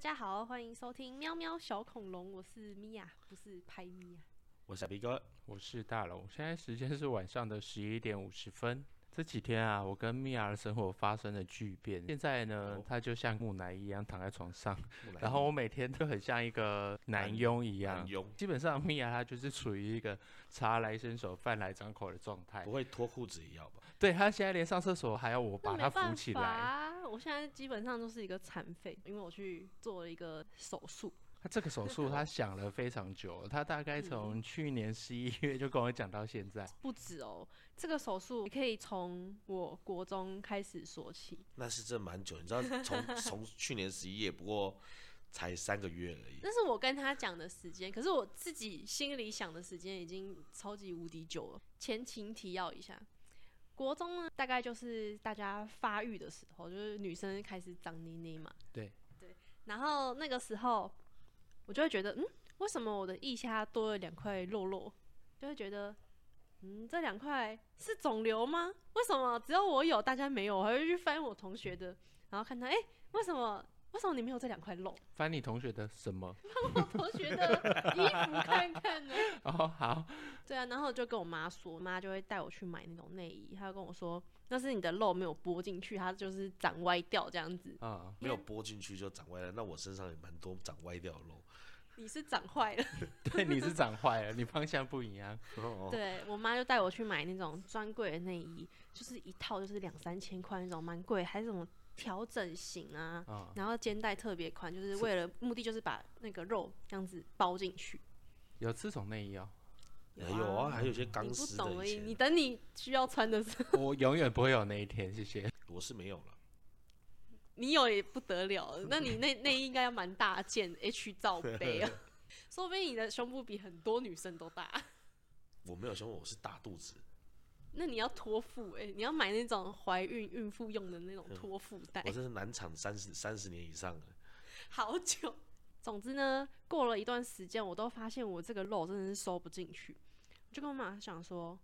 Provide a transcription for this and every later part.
家好，欢迎收听喵喵小恐龙，我是米娅，不是拍米娅。我是小 B 哥，我是大龙，现在时间是晚上的十一点五十分。这几天啊，我跟米娅的生活发生了巨变。现在呢哦，她就像木乃伊一样躺在床上，然后我每天都很像一个男佣一样男。佣基本上，米娅她就是处于一个茶来伸手、饭来张口的状态不。会脱裤子也要吧？对他现在连上厕所还要我把她那没办法扶起来。啊，我现在基本上都是一个残废，因为我去做了一个手术。他这个手术他 想了非常久，他大概从去年十一月就跟我讲到现在。不止哦，这个手术可以从我国中开始说起。那是真蛮久，你知道从 从去年十一月，不过才三个月而已。那是我跟他讲的时间，可是我自己心里想的时间已经超级无敌久了。前情提要一下，国中呢，大概就是大家发育的时候，就是女生开始长妮妮嘛。对对，然后那个时候我就会觉得，嗯，为什么我的腋下多了两块肉肉？就会觉得，嗯，这两块是肿瘤吗？为什么只有我有，大家没有？我还会去翻我同学的，然后看他，哎、为什么？为什么你没有这两块肉？翻你同学的什么？翻 我同学的衣服看看呢？哦，好，对啊，然后就跟我妈说，我妈就会带我去买那种内衣，她就跟我说，那是你的肉没有拨进去，它就是长歪掉这样子。啊、没有拨进去就长歪了，那我身上也蛮多长歪掉的肉。你是长坏了。对，你是长坏了，你方向不一样。哦，对我妈就带我去买那种专柜的内衣，就是一套就是两三千块那种，蛮贵，还是什么调整型啊，啊然后肩带特别宽，就是为了目的就是把那个肉这样子包进去。有这种内衣哦，还有啊，还有一些钢你不丝懂而已，的以前你等你需要穿的时候，我永远不会有那一天，谢谢。我是没有了。你有也不得了了，那你内内衣应该要蛮大件，H 罩杯啊，说不定你的胸部比很多女生都大。我没有胸，我是大肚子。那你要托腹哎、你要买那种怀孕孕妇用的那种托腹带我，这是难产三十三十年以上了。好久。总之呢，过了一段时间，我都发现我这个肉真的是收不进去，我就跟我妈想说：“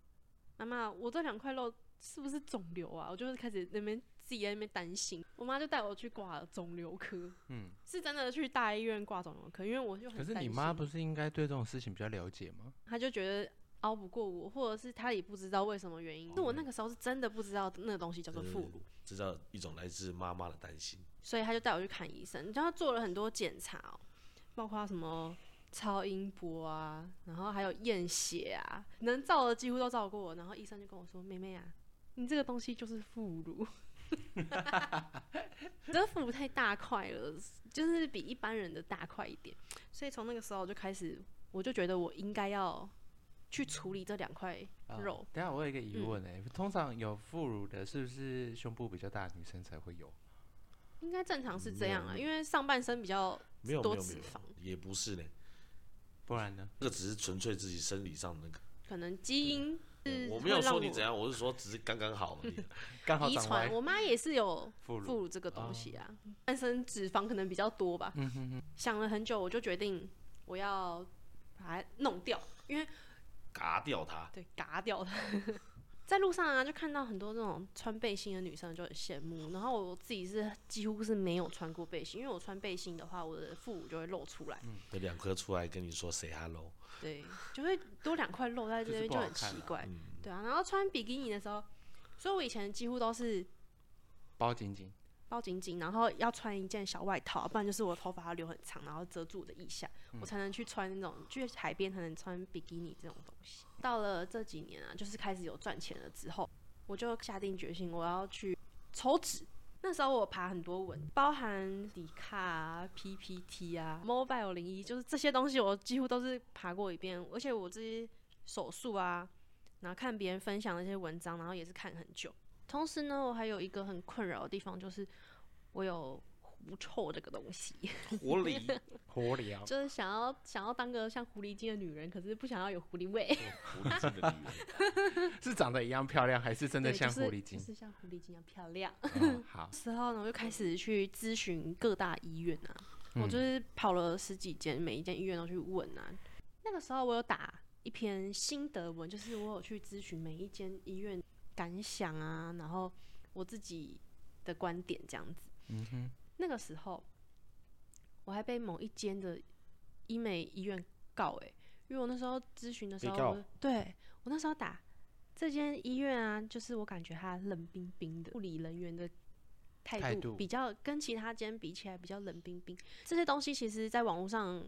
妈妈，我这两块肉是不是肿瘤啊？”我就是开始那边自己在那边担心。我妈就带我去挂了肿瘤科，嗯，是真的去大医院挂肿瘤科，因为我就很可是你妈不是应该对这种事情比较了解吗？她就觉得熬不过我，或者是他也不知道为什么原因。是我那个时候是真的不知道那个东西叫做副乳，知道一种来自妈妈的担心。所以他就带我去看医生，然后做了很多检查、哦，包括什么超音波啊，然后还有验血啊，能照的几乎都照过。然后医生就跟我说：“妹妹啊，你这个东西就是副乳。”你这个副乳太大块了，就是比一般人的大块一点，所以从那个时候就开始，我就觉得我应该要去处理这两块啊肉。等下我有一个疑问哎、通常有副乳的，是不是胸部比较大的女生才会有？应该正常是这样啊，因为上半身比较没有没多脂有没有肪，，也不是呢。不然呢？这个只是纯粹自己生理上的那个。可能基因是我没有说你怎样，我是说只是刚刚好而已。刚好遗传，我妈也是有副乳副乳这个东西啊，半身脂肪可能比较多吧。想了很久，我就决定我要把它弄掉，因为嘎掉它。对嘎掉它。在路上啊，就看到很多那种穿背心的女生，就很羡慕。然后我自己是几乎是没有穿过背心，因为我穿背心的话，我的副乳就会露出来，嗯有两颗出来跟你说 say hello，对，就会多两块肉在这边，就很奇怪。嗯对啊，然后穿比基尼的时候，所以我以前几乎都是包紧紧，包紧紧，然后要穿一件小外套，不然就是我头发要留很长，然后遮住我的腋下，我才能去穿那种去海边才能穿比基尼这种东西。到了这几年啊，就是开始有赚钱了之后，我就下定决心我要去抽脂。那时候我爬很多文，包含迪卡啊、PPT 啊、Mobile 零一，就是这些东西我几乎都是爬过一遍，而且我这些手速啊，然后看别人分享那些文章，然后也是看很久。同时呢，我还有一个很困扰的地方，就是我有狐臭这个东西，狐狸，狐狸啊就是想要想要当个像狐狸精的女人，可是不想要有狐狸味，狐狸精的女人，是长得一样漂亮，还是真的像狐狸精就？是就是像狐狸精一样漂亮。哦 好，之后呢，我就开始去咨询各大医院啊，嗯我就是跑了十几间，每一间医院都去问啊。那个时候我有打一篇心得文，就是我有去咨询每一间医院感想啊，然后我自己的观点这样子。嗯哼，那个时候我还被某一间的医美医院告哎、因为我那时候咨询的时候我，对我那时候打这间医院啊，就是我感觉他冷冰冰的，护理人员的态态度度比较跟其他间比起来比较冷冰冰。这些东西其实在网络上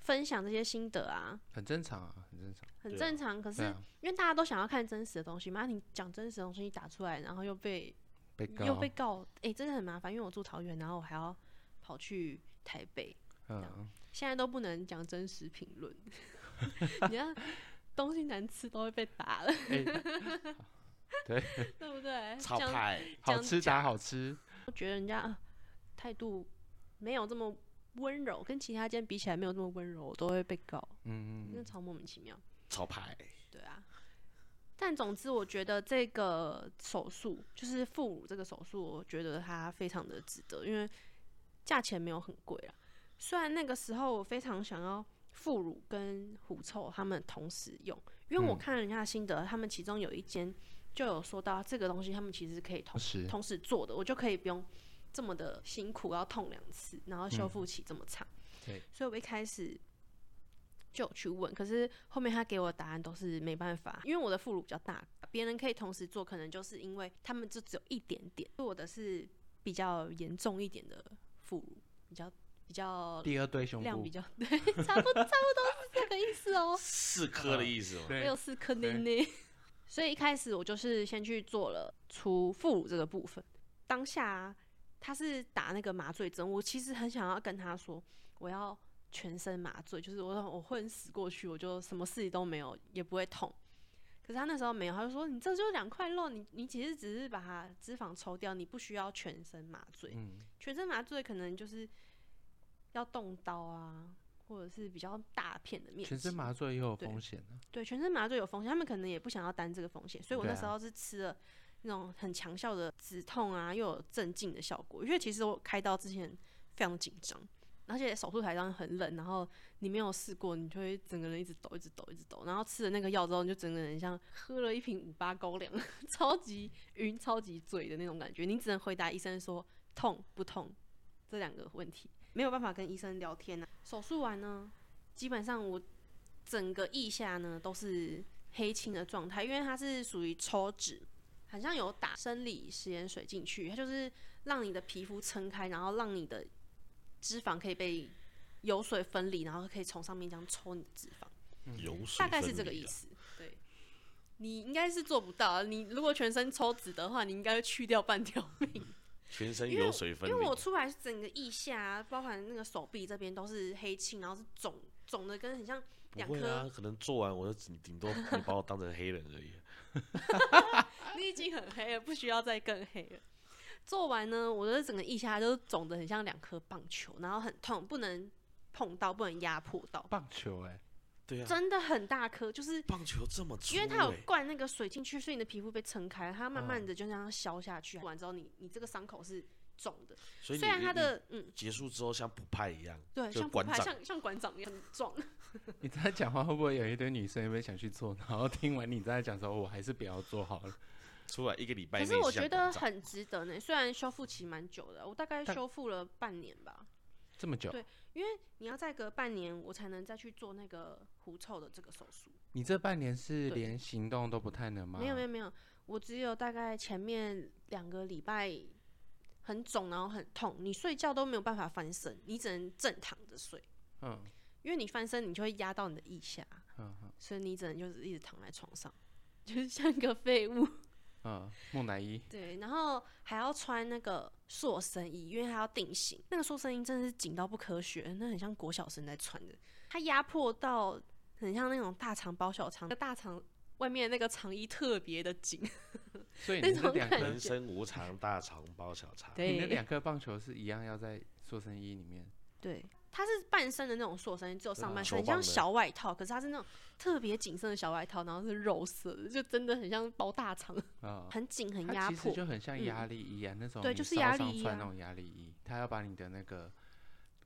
分享这些心得啊，很正常啊，很正常。很正常。可是因为大家都想要看真实的东西嘛，你讲真实的东西打出来，然后又被被告。又被告，哎、真的很麻烦，因为我住桃园，然后我还要跑去台北，嗯，现在都不能讲真实评论，你看 东西难吃都会被打了，哎，对，对不对？炒牌，好吃打好吃，我觉得人家呃态度没有这么温柔，跟其他间比起来没有这么温柔，我都会被告，嗯嗯那超莫名其妙。炒牌，对啊，但总之我觉得这个手术就是副乳这个手术，我觉得它非常的值得，因为价钱没有很贵啊。虽然那个时候我非常想要副乳跟狐臭他们同时用，因为我嗯看人家的心得，他们其中有一间就有说到这个东西，他们其实可以同时同时做的，我就可以不用这么的辛苦，要痛两次，然后修复期这么长。对，所以我一开始就有去问，可是后面他给我的答案都是没办法，因为我的副乳比较大，别人可以同时做，可能就是因为他们就只有一点点，我的是比较严重一点的副乳，比较比较第二对胸部量比，较 对，差不差不多是这个意思哦。四颗的意思哦，没有四颗内内，所以一开始我就是先去做了除副乳这个部分。当下、啊、他是打那个麻醉针，我其实很想要跟他说，我要全身麻醉，就是我我昏死过去，我就什么事情都没有，也不会痛。可是他那时候没有，他就说你这就是两块肉，你你其实只是把它脂肪抽掉，你不需要全身麻醉。嗯，全身麻醉可能就是要动刀啊，或者是比较大片的面。全身麻醉也有风险啊，对，全身麻醉有风险，他们可能也不想要担这个风险，所以我那时候是吃了那种很强效的止痛啊，又有镇静的效果。因为其实我开刀之前非常紧张，而且手术台上很冷，然后你没有试过，你就会整个人一直抖，一直抖，一直抖。然后吃了那个药之后，你就整个人像喝了一瓶五八高粱，超级晕、超级醉的那种感觉。你只能回答医生说痛不痛这两个问题，没有办法跟医生聊天啊。手术完呢，基本上我整个腋下呢都是黑青的状态，因为它是属于抽脂，好像有打生理食盐水进去，它就是让你的皮肤撑开，然后让你的脂肪可以被油水分离，然后可以从上面这样抽你的脂肪，油水大概是。这个意思。对，你应该是做不到，你如果全身抽脂的话，你应该会去掉半条命。全身油水分离，因为我出来整个腋下、啊，包含那个手臂这边都是黑青，然后是肿肿的，跟很像两颗不会啊，可能做完我就顶顶多你把我当成黑人而已。你已经很黑了，不需要再更黑了。做完呢，我的整个腋下都肿得很像两颗棒球，然后很痛，不能碰到，不能压迫到，棒球哎，对啊，真的很大颗，就是棒球这么粗、欸，因为它有灌那个水进去，所以你的皮肤被撑开，它慢慢的就这样消下去。完之后你，你这个伤口是肿的，所以虽然它的嗯，结束之后像补派一样，对，像补拍像像馆长一样很壮。你在讲话会不会有一堆女生也会想去做？然后听完你在讲说，我还是不要做好了。出来一个礼拜可是我觉得很值得呢，虽然修复期蛮久的，我大概修复了半年吧。这么久对，因为你要再隔半年，我才能再去做那个狐臭的这个手术。你这半年是连行动都不太能吗？没有没有没有，我只有大概前面两个礼拜很肿，然后很痛，你睡觉都没有办法翻身，你只能正躺着睡，嗯因为你翻身你就会压到你的腋下，嗯嗯所以你只能就是一直躺在床上，就是像一个废物。嗯，木乃伊，对，然后还要穿那个塑身衣，因为它要定型。那个塑身衣真的是紧到不科学，那很像国小生在穿的。它压迫到很像那种大肠包小肠，那大肠外面那个肠衣特别的紧。所以那种你这两人生无常，大肠包小肠。对你那两颗棒球是一样要在塑身衣里面。对，它是半身的那种塑身衣，只有上半身，很像小外套，可是它是那种特别紧身的小外套，然后是肉色的，就真的很像包大肠，啊、很紧很压迫。其实就很像嗯压力衣啊，那种对就是压力衣啊穿那种压力衣，它要把你的那个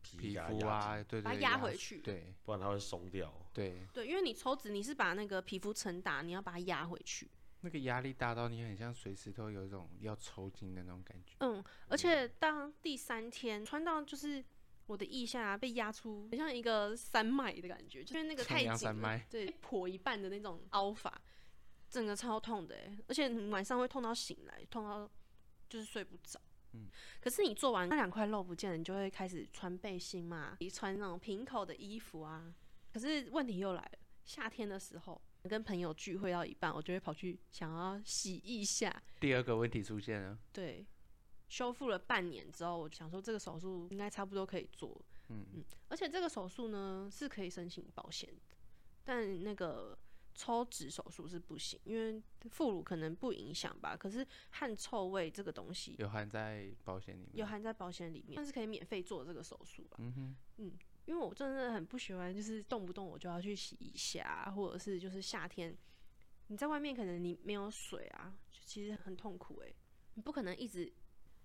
皮肤啊，对对，把它压回去对不然它会松掉。对，对，因为你抽脂，你是把那个皮肤撑大，你要把它压回去。那个压力大到你很像随时都有一种要抽筋的那种感觉。嗯，而且当第三天穿到就是我的腋下、啊、被压出很像一个山脉的感觉，就是那个太紧了对，破一半的那种凹法，整个超痛的哎，而且晚上会痛到醒来，痛到就是睡不着。嗯可是你做完那两块肉不见了，你就会开始穿背心嘛，你穿那种平口的衣服啊。可是问题又来了，夏天的时候跟朋友聚会到一半，我就会跑去想要洗一下，第二个问题出现了，对，修复了半年之后，我想说这个手术应该差不多可以做。嗯嗯，而且这个手术呢是可以申请保险的，但那个抽脂手术是不行，因为副乳可能不影响吧。可是汗臭味这个东西有含在保险里面。有含在保险里面，但是可以免费做这个手术了。嗯哼，因为我真的很不喜欢，就是动不动我就要去洗一下，或者是就是夏天你在外面可能你没有水啊，就其实很痛苦诶、你不可能一直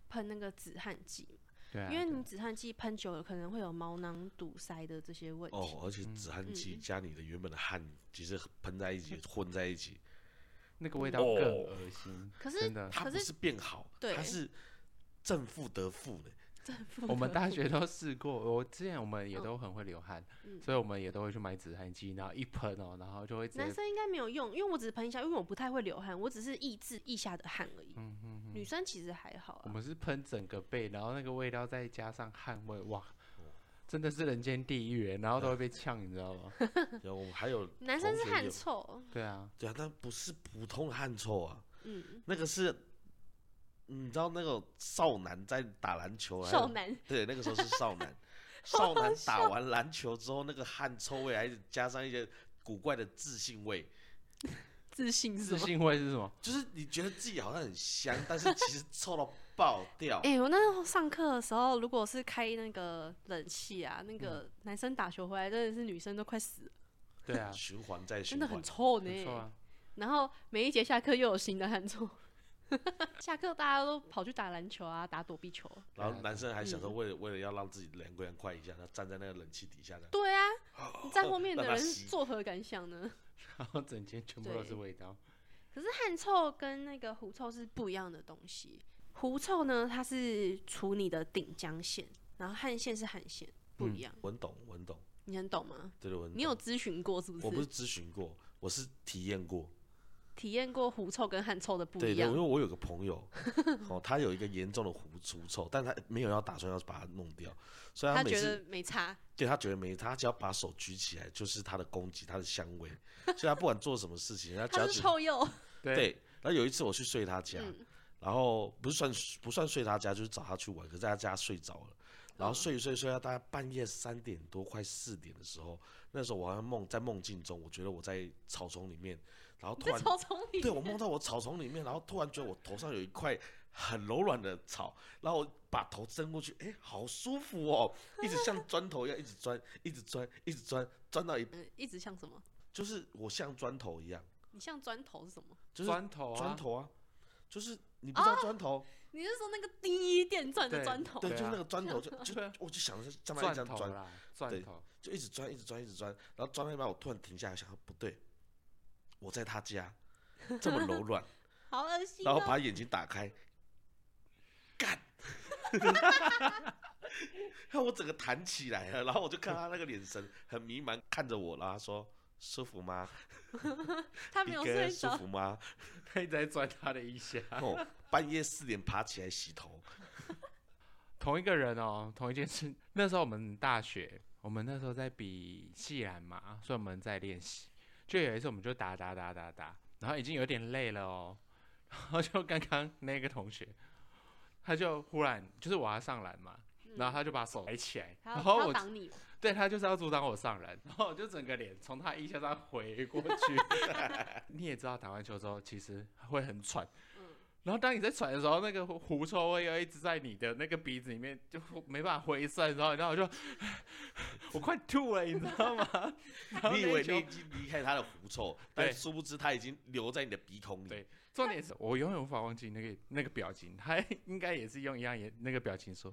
喷那个止汗剂，对啊，因为你止汗剂喷久了可能会有毛囊堵塞的这些问题。哦，而且止汗剂嗯加你的原本的汗，其实喷在一起 混在一起，那个味道更哦恶心。可是真的，可是它不是变好，对它是正负得负的。我们大学都试过，我之前我们也嗯都很会流汗，嗯所以我们也都会去买止汗剂，然后一喷哦，然后就会直接，男生应该没有用，因为我只是喷一下，因为我不太会流汗，我只是抑制腋下的汗而已。嗯嗯嗯，女生其实还好啊，我们是喷整个背，然后那个味道再加上汗味，哇，真的是人间地狱耶，然后都会被呛，你知道吗？然后我们还有男生是汗同学有臭，对啊，对啊，但不是普通的汗臭啊，嗯，那个是，你知道那个少男在打篮球，少男。对，那个时候是少男，少男打完篮球之后，那个汗臭味，还加上一些古怪的自信味，自信是吗？自信味是什么？就是你觉得自己好像很香，但是其实臭到爆掉。哎、我那时候上课的时候，如果是开那个冷气啊，那个嗯。男生打球回来，真的是女生都快死了，对啊，循环在循真的很，臭呢。然后每一节下课又有新的汗臭，下课大家都跑去打篮球啊，打躲避球。然后男生还想说，嗯为了为了要让自己凉凉快一下，他站在那个冷气底下的，对啊，你站后面的人让他吸作何感想呢？然后整间全部都是味道。可是汗臭跟那个狐臭是不一样的东西。狐臭呢，它是除你的顶浆腺，然后汗腺是汗腺，不一样。文懂文懂，你很懂吗？对对文懂。你有咨询过是不是？我不是咨询过，我是体验过。体验过狐臭跟汗臭的不对对，一样因为。我有个朋友，哦，他有一个严重的狐狐臭，但他没有要打算要把它弄掉，所以他觉得没差，对他觉得没，他只要把手举起来就是他的攻击，他的香味，所以他不管做什么事情，他只他是臭鼬。对。然后有一次我去睡他家，嗯然后不是算不算睡他家，就是找他去玩，可是在他家睡着了，然后睡一睡睡到大概半夜三点多快四点的时候，那时候我好像梦在梦境中，我觉得我在草丛里面，然后突然草丛里，对我梦到我草丛里面，然后突然觉得我头上有一块很柔软的草，然后我把头伸过去，哎，好舒服哦，一直像砖头一样，一直钻，一直钻，一直钻，钻到一嗯，一直像什么？就是我像砖头一样，你像砖头是什么？就是砖头啊，砖头啊，就是你不知道砖头，你是说那个第一电钻的砖头？对，就是那个砖头，就 就我就想着这么一钻张砖，头啦，钻对头。就一直钻，一直钻，一直钻，然后钻到一半，我突然停下来，想说不对，我在他家，这么柔软，好恶心哦！然后把眼睛打开，干，然后我整个弹起来了，然后我就看他那个眼神很迷茫看着我，然后他说舒服吗？他没有睡着，服吗？他一直在钻他的衣下。哦，半夜四点爬起来洗头，同一个人哦，同一件事。那时候我们大学，我们那时候在比系篮嘛，所以我们在练习。就有一次，我们就打打打打打，然后已经有点累了哦，然后就刚刚那个同学，他就忽然就是我要上篮嘛，然后他就把手抬起来，然后我挡你，对他就是要阻挡我上篮，然后我就整个脸从他腋下上回过去。你也知道打完球之后其实会很喘，嗯然后当你在喘的时候，那个 狐臭味又一直在你的那个鼻子里面，就没办法挥散，然后然后我就 我快吐了，你知道吗？你以为你已经离开他的狐臭，但殊不知他已经留在你的鼻孔里。对重点是我永远无法忘记那个那个表情，他应该也是用一样也那个表情说，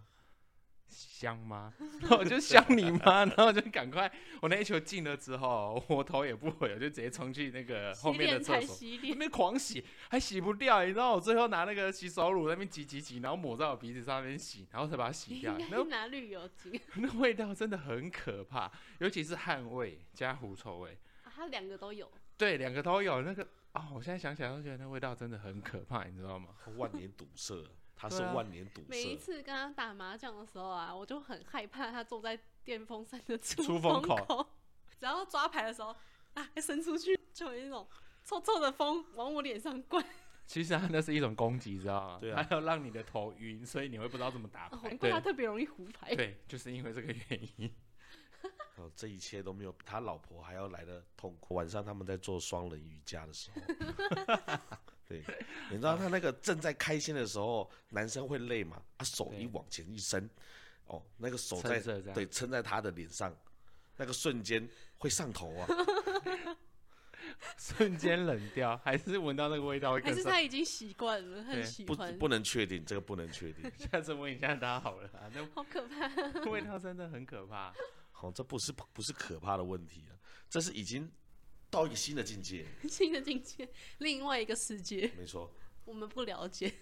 香吗？然后我就香你妈，然后就赶快，我那一球进了之后，我头也不回，我就直接冲去那个后面的厕所，那边狂洗，还洗不掉，你知道我最后拿那个洗手乳在那边挤挤挤，然后抹在我鼻子上面洗，然后才把它洗掉。该 那拿绿油精。那味道真的很可怕，尤其是汗味加狐臭味，啊它两个都有，对，两个都有。那个哦，我现在想起来都觉得那味道真的很可怕，你知道吗？万年堵塞，它是万年堵每一。次跟他打麻将的时候啊，我就很害怕他坐在电风扇的出出风口口，只要抓牌的时候啊，一伸出去就有一种臭臭的风往我脸上灌，其实它那是一种攻击，知道吗？对啊它要让你的头晕，所以你会不知道怎么打哦牌。难怪他特别容易胡牌。对，就是因为这个原因。哦，这一切都没有他老婆还要来的痛苦。晚上他们在做双人瑜伽的时候，对，你知道他那个正在开心的时候，男生会累嘛？他手一往前一伸，哦，那个手在对撑在他的脸上，那个瞬间会上头啊！瞬间冷掉，还是闻到那个味道会更上。还是他已经习惯了，他对不很喜欢，不能确定，这个不能确定。下次问一下他好了啊，那好可怕。味道真的很可怕。好、这不是不是可怕的问题啊，这是已经到一个新的境界。新的境界，另外一个世界，没错，我们不了解。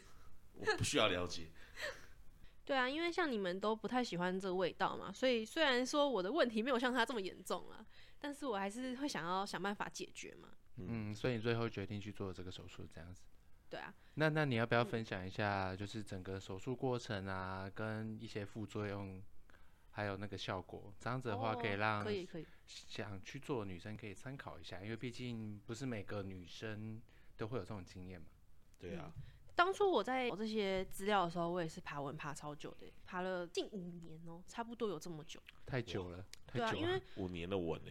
我不需要了解。对啊，因为像你们都不太喜欢这个味道嘛，所以虽然说我的问题没有像他这么严重啊，但是我还是会想要想办法解决嘛。嗯，所以你最后决定去做这个手术，这样子。对啊，那那你要不要分享一下，就是整个手术过程啊，跟一些副作用，还有那个效果？这样子的话，可以哦让可以可以，想去做的女生可以参考一下，因为毕竟不是每个女生都会有这种经验嘛。对啊，当初我在找这些资料的时候，我也是爬文爬超久的，爬了近五年哦、差不多有这么久。太久了，太久了。因为五年的文呢、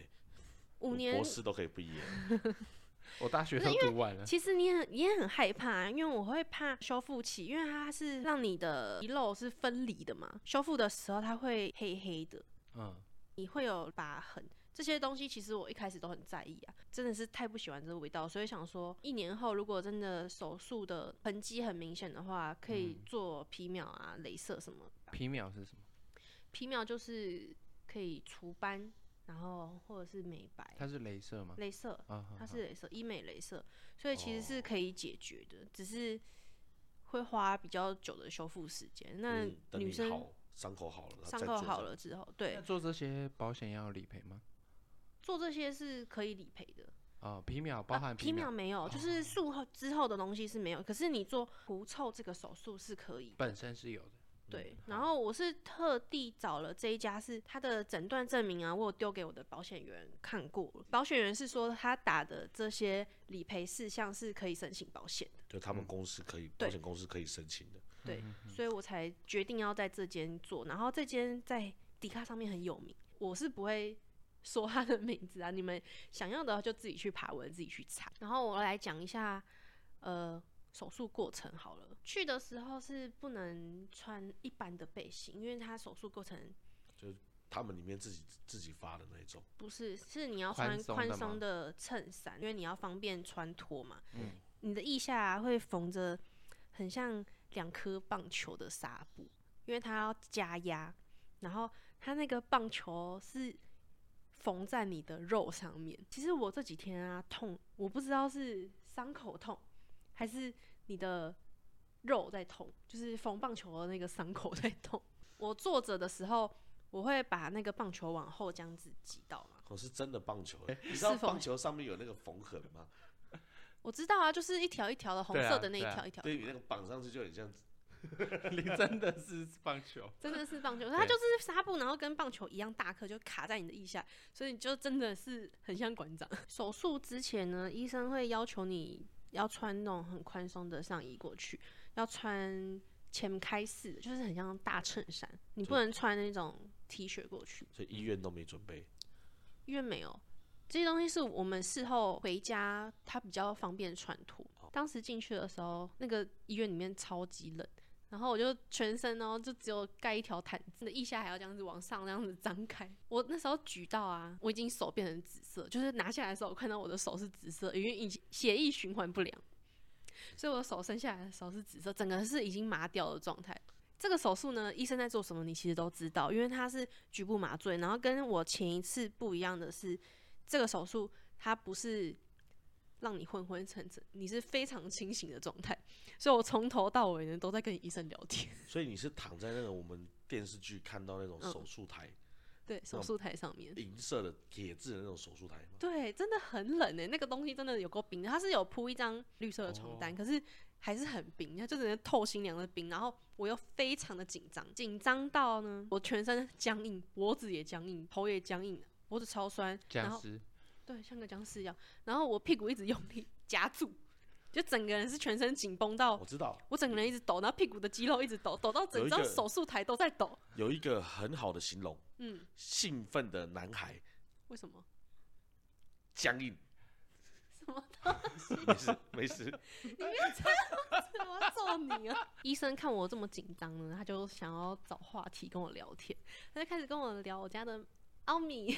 五年博士都可以毕业了。我大学都读完了。其实你很你也很害怕，因为我会怕修复期，因为它是让你的遗漏是分离的嘛，修复的时候它会黑黑的，嗯，你会有疤痕。这些东西其实我一开始都很在意啊，真的是太不喜欢这个味道，所以想说一年后如果真的手术的痕迹很明显的话，可以做皮秒啊、镭射什么。皮秒是什么？皮秒就是可以除斑，然后或者是美白。它是镭射吗？镭射，啊，它是镭射，医美镭射，所以其实是可以解决的，只是会花比较久的修复时间。那女生好伤口好了，伤口好了之后，对那，做这些保险要理赔吗？做这些是可以理赔的。哦，皮秒包含皮秒没有，就是术后之后的东西是没有，可是你做狐臭这个手术是可以。本身是有的。对，然后我是特地找了这一家，是他的诊断证明啊，我有丢给我的保险员看过了。保险员是说他打的这些理赔事项是可以申请保险的，就他们公司可以，保险公司可以申请的。对，所以我才决定要在这间做。然后这间在迪卡上面很有名，我是不会说他的名字啊，你们想要的就自己去爬文，自己去查。然后我来讲一下，呃，手术过程好了。去的时候是不能穿一般的背心，因为他手术过程就他们里面自己自己发的那一种，不是，是你要穿宽松的吗松的衬衫，因为你要方便穿脱嘛。嗯你的腋下、啊、会缝着很像两颗棒球的纱布，因为它要加压，然后它那个棒球是缝在你的肉上面。其实我这几天啊痛，我不知道是伤口痛还是你的肉在痛，就是缝棒球的那个伤口在痛。我坐着的时候，我会把那个棒球往后这样子挤到嘛。可是真的棒球欸，你知道棒球上面有那个缝痕吗？我知道啊，就是一条一条的红色的那一条一条，对你那个绑上去就很像，你真的是棒球。真的是棒球，它就是纱布，然后跟棒球一样大颗，就卡在你的腋下，所以你就真的是很像馆长。手术之前呢，医生会要求你要穿那种很宽松的上衣过去，要穿前开式的，就是很像大衬衫，你不能穿那种 T 恤过去。所以医院都没准备。医院没有这些东西是我们事后回家，它比较方便穿脱。当时进去的时候，那个医院里面超级冷，然后我就全身哦就只有盖一条毯子，腋下还要这样子往上这样子张开。我那时候举到啊，我已经手变成紫色，就是拿下来的时候，我看到我的手是紫色，因为已经血液循环不良，所以我的手伸下来的时候是紫色，整个是已经麻掉的状态。这个手术呢，医生在做什么，你其实都知道，因为它是局部麻醉。然后跟我前一次不一样的是，这个手术它不是让你昏昏沉沉，你是非常清醒的状态。所以我从头到尾呢都在跟医生聊天。所以你是躺在那个我们电视剧看到那种嗯手术台，对，手术台上面。银色的铁质的那种手术台吗？对，真的很冷诶、那个东西真的有够冰的。它是有铺一张绿色的床单，可是还是很冰，它就只能透心凉的冰。然后我又非常的紧张，紧张到呢，我全身僵硬，脖子也僵硬，头也僵硬，脖子超酸，僵尸，对，像个僵尸一样。然后我屁股一直用力夹住，就整个人是全身紧绷到我知道我整个人一直抖，然后屁股的肌肉一直抖，抖到整张手术台都在抖。有一个很好的形容，嗯，兴奋的男孩，为什么？僵硬。什么？没事没事，你不要这样子，我要揍你啊！医生看我这么紧张呢，他就想要找话题跟我聊天，他就开始跟我聊我家的奥米，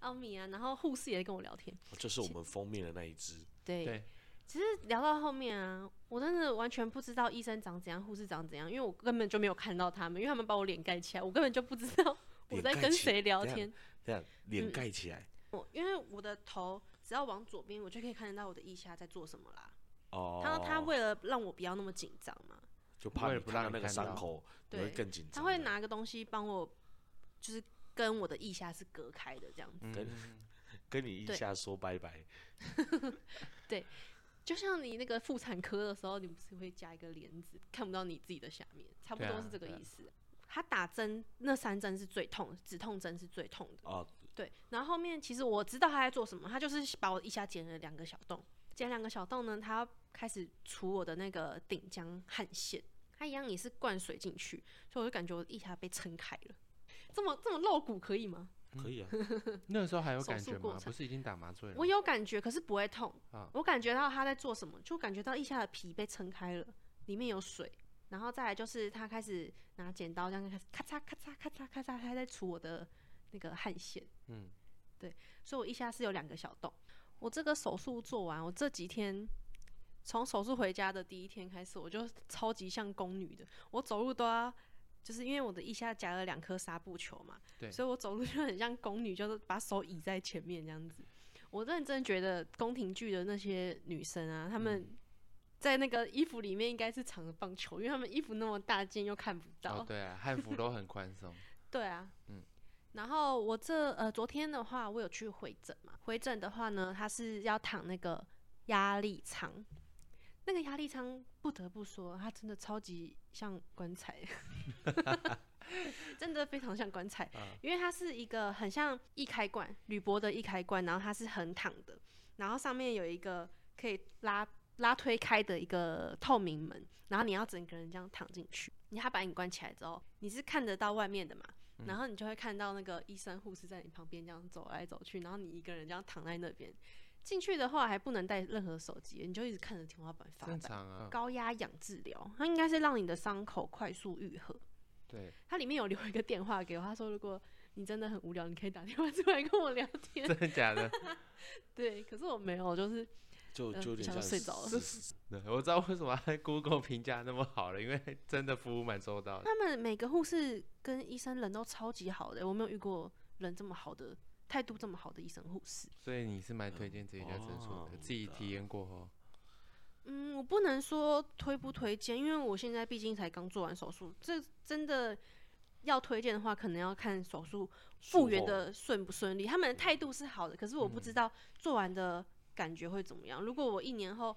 奥米啊，然后护士也跟我聊天。就是我们封面的那一只。对，对，其实聊到后面啊，我真的完全不知道医生长怎样，护士长怎样，因为我根本就没有看到他们，因为他们把我脸盖起来，我根本就不知道我在跟谁聊天。这样脸嗯盖起来我因为我的头只要往左边，我就可以看得到我的腋下在做什么啦。哦。他他为了让我不要那么紧张嘛，就怕你不让那个伤口，对更紧张。他会拿个东西帮我，就是跟我的腋下是隔开的这样子。跟嗯跟你腋下说拜拜。就像你那个妇产科的时候，你不是会加一个帘子，看不到你自己的下面，差不多是这个意思。他打针那三针是最痛的，止痛针是最痛的。哦，对，然后后面其实我知道他在做什么，他就是把我一下剪了两个小洞，剪两个小洞呢，他要开始除我的那个顶浆汗腺，他一样也是灌水进去，所以我就感觉我一下被撑开了。这么这么露骨可以吗？可以啊，那个时候还有感觉吗？术过程不是已经打麻醉了？我有感觉，可是不会痛。啊我感觉到他在做什么，就感觉到腋下的皮被撑开了，里面有水，然后再来就是他开始拿剪刀这样开始咔嚓咔嚓咔嚓咔嚓，他在除我的那个汗腺。嗯，对所以我腋下是有两个小洞。我这个手术做完，我这几天从手术回家的第一天开始，我就超级像宫女的，我走路都要。就是因为我的腋下夹了两颗纱布球嘛，对所以我走路就很像宫女，就是把手倚在前面这样子。我认真觉得宫廷剧的那些女生啊，她们在那个衣服里面应该是藏着棒球，因为她们衣服那么大件又看不到。哦对啊，汉服都很宽松。对啊，嗯然后我这呃昨天的话，我有去回诊嘛。回诊的话呢，他是要躺那个压力舱，那个压力舱不得不说，它真的超级像棺材，真的非常像棺材，啊因为它是一个很像一开罐铝箔的一开罐，然后它是横躺的，然后上面有一个可以拉拉推开的一个透明门，然后你要整个人这样躺进去，你他把你关起来之后，你是看得到外面的嘛？然后你就会看到那个医生、护士在你旁边这样走来走去，然后你一个人这样躺在那边。进去的话还不能带任何手机，你就一直看着天花板发正呆。常啊，高压氧治疗，它应该是让你的伤口快速愈合。对，它里面有留一个电话给我，他说如果你真的很无聊，你可以打电话出来跟我聊天。真的假的？对，可是我没有，就是 就呃就有点像就睡着了 对，我知道为什么他 Google 评价那么好了，因为真的服务蛮周到的。他们每个护士跟医生人都超级好的，我没有遇过人这么好的态度这么好的医生护士。所以你是蛮推荐这一家诊所哦的，自己体验过后，嗯，我不能说推不推荐，因为我现在毕竟才刚做完手术，这真的要推荐的话，可能要看手术复原的顺不顺利。他们的态度是好的，可是我不知道做完的感觉会怎么样。如果我一年后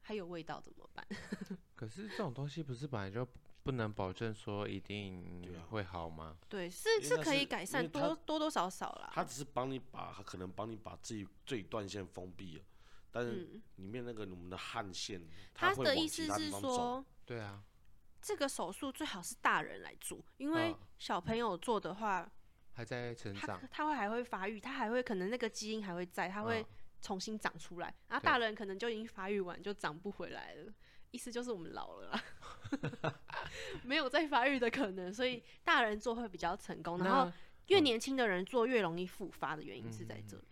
还有味道怎么办？可是这种东西不是本来就不能保证说一定会好吗？对，是是可以改善多多多少少啦。他只是帮你把，他可能帮你把自己最断线封闭了，但是嗯，里面那个我们的汗腺，他的意思是说，对啊，这个手术最好是大人来做，因为嗯小朋友做的话，还在成长，他会还会发育，他还会可能那个基因还会在，他会嗯重新长出来。然后大人可能就已经发育完，就长不回来了。意思就是我们老了啦，没有再发育的可能，所以大人做会比较成功。然后越年轻的人做越容易复发的原因是在这里。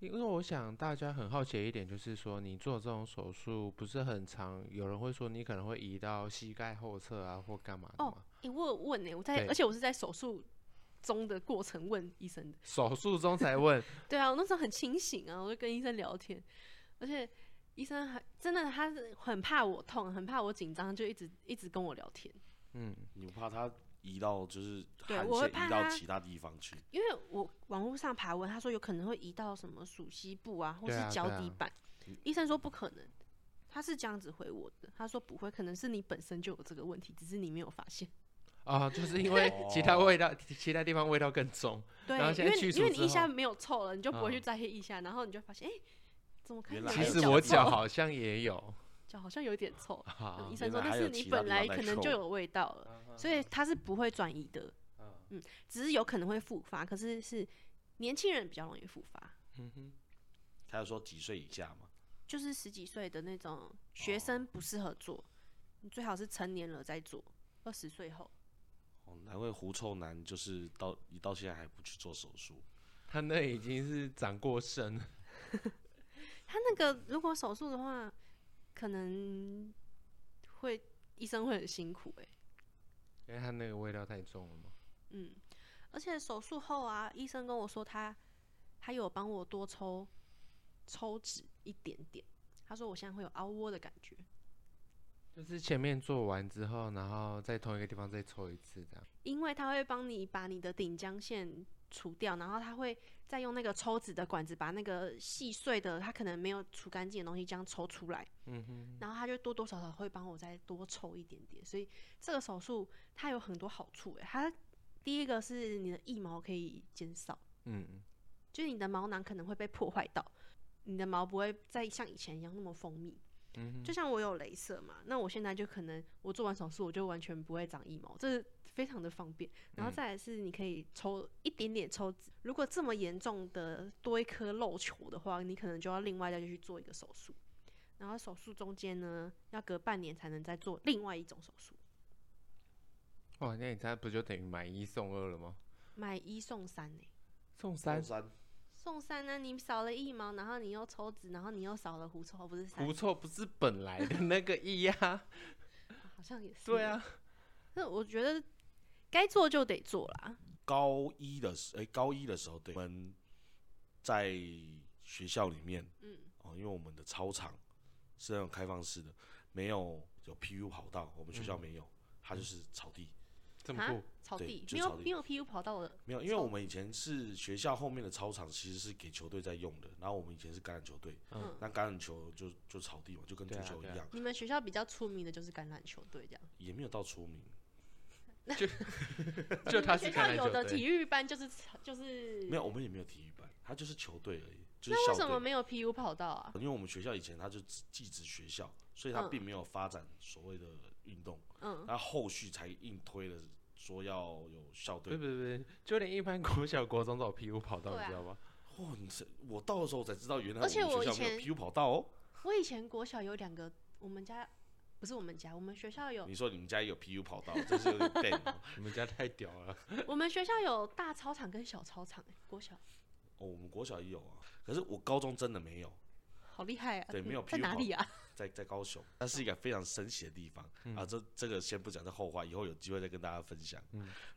因为我想大家很好奇的一点就是说，你做这种手术不是很长，有人会说你可能会移到膝盖后侧啊，或干嘛的哦吗？诶、我有问呢、我在，对而且我是在手术中的过程问医生的。手术中才问，对啊，我那时候很清醒啊，我就跟医生聊天，而且医生很真的他是很怕我痛，很怕我紧张，就一直一直跟我聊天。嗯，你不怕他移到就是汗对我会怕移到其他地方去？因为我网络上爬文，他说有可能会移到什么属膝部啊，或是对啊对啊脚底板。医生说不可能，他是这样子回我的。他说不会，可能是你本身就有这个问题，只是你没有发现。啊，就是因为其他味道，其他地方味道更重。对，然后现在去除因为你因为你之腋下没有臭了，你就不会去嗯在意腋下，然后你就发现，哎、怎么看原来其实我脚好像也有，脚好像有点臭。啊医生说原来还那是你本来可能就有味道了，所以它是不会转移的。嗯，只是有可能会复发，可是是年轻人比较容易复发。嗯哼，他有说几岁以下吗？就是十几岁的那种学生不适合做，你最好是成年了再做，二十岁后。哦，难怪狐臭男就是到你到现在还不去做手术。他那已经是长过身了。他那个如果手术的话，可能会医生会很辛苦哎、因为他那个味道太重了嘛。嗯，而且手术后啊，医生跟我说他他有帮我多抽抽脂一点点，他说我现在会有凹窝的感觉。就是前面做完之后，然后在同一个地方再抽一次，这样。因为他会帮你把你的顶浆线除掉，然后他会再用那个抽纸的管子把那个细碎的，他可能没有除干净的东西这样抽出来，嗯哼，然后他就多多少少会帮我再多抽一点点，所以这个手术它有很多好处诶，它第一个是你的腋毛可以减少，嗯，就是你的毛囊可能会被破坏到，你的毛不会再像以前一样那么丰密。嗯哼就像我有镭射嘛，那我现在就可能我做完手术我就完全不会长腋毛，这是非常的方便。然后嗯再来是你可以抽一点点抽脂，如果这么严重的多一颗肉球的话，你可能就要另外再去做一个手术。然后手术中间呢，要隔半年才能再做另外一种手术，哇，那你这不就等于买一送二了吗？买一送三呢、送三周，三送三呢，你少了一毛，然后你又抽脂，然后你又少了狐臭，不是三狐？臭不是本来的那个一呀、啊好像也是。对啊，，那我觉得该做就得做啦。高一的时，哎、高一的时候，对，我们在学校里面，嗯，哦，因为我们的操场是那种开放式的，没有有 PU 跑道，我们学校没有，它就是草地，啊这么酷，，草地？没有没有 PU 跑道的，没有，因为我们以前是学校后面的操场，其实是给球队在用的，然后我们以前是橄榄球队，嗯，那橄榄球就就草地嘛，就跟足球一样，你们学校比较出名的就是橄榄球队这样。也没有到出名，就 就他学校有的体育班就是就是没有，我们也没有体育班，他就是球队而已，就是那为什。么没有 PU 跑道啊？因为我们学校以前他就只寄职学校，所以它嗯并没有发展所谓的运动，嗯，那后续才硬推了说要有校队不是。不是不，就连一般国小国中都有 PU 跑道，啊你知道吗？哇，你这我到的时候才知道，原来而且我们学校没有我以前 PU 跑道哦。我以前国小有两个，我们家不是我们家，我们学校有你说你们家也有 PU 跑道，真是有点 笨哦。你们家太屌了，我们学校有大操场跟小操场、欸，国小哦，我们国小也有啊，可是我高中真的没有，好厉害啊！对没有在 PU 跑哪里啊？在在高雄，那是一个非常神奇的地方、啊。这这个先不讲，这后话，以后有机会再跟大家分享。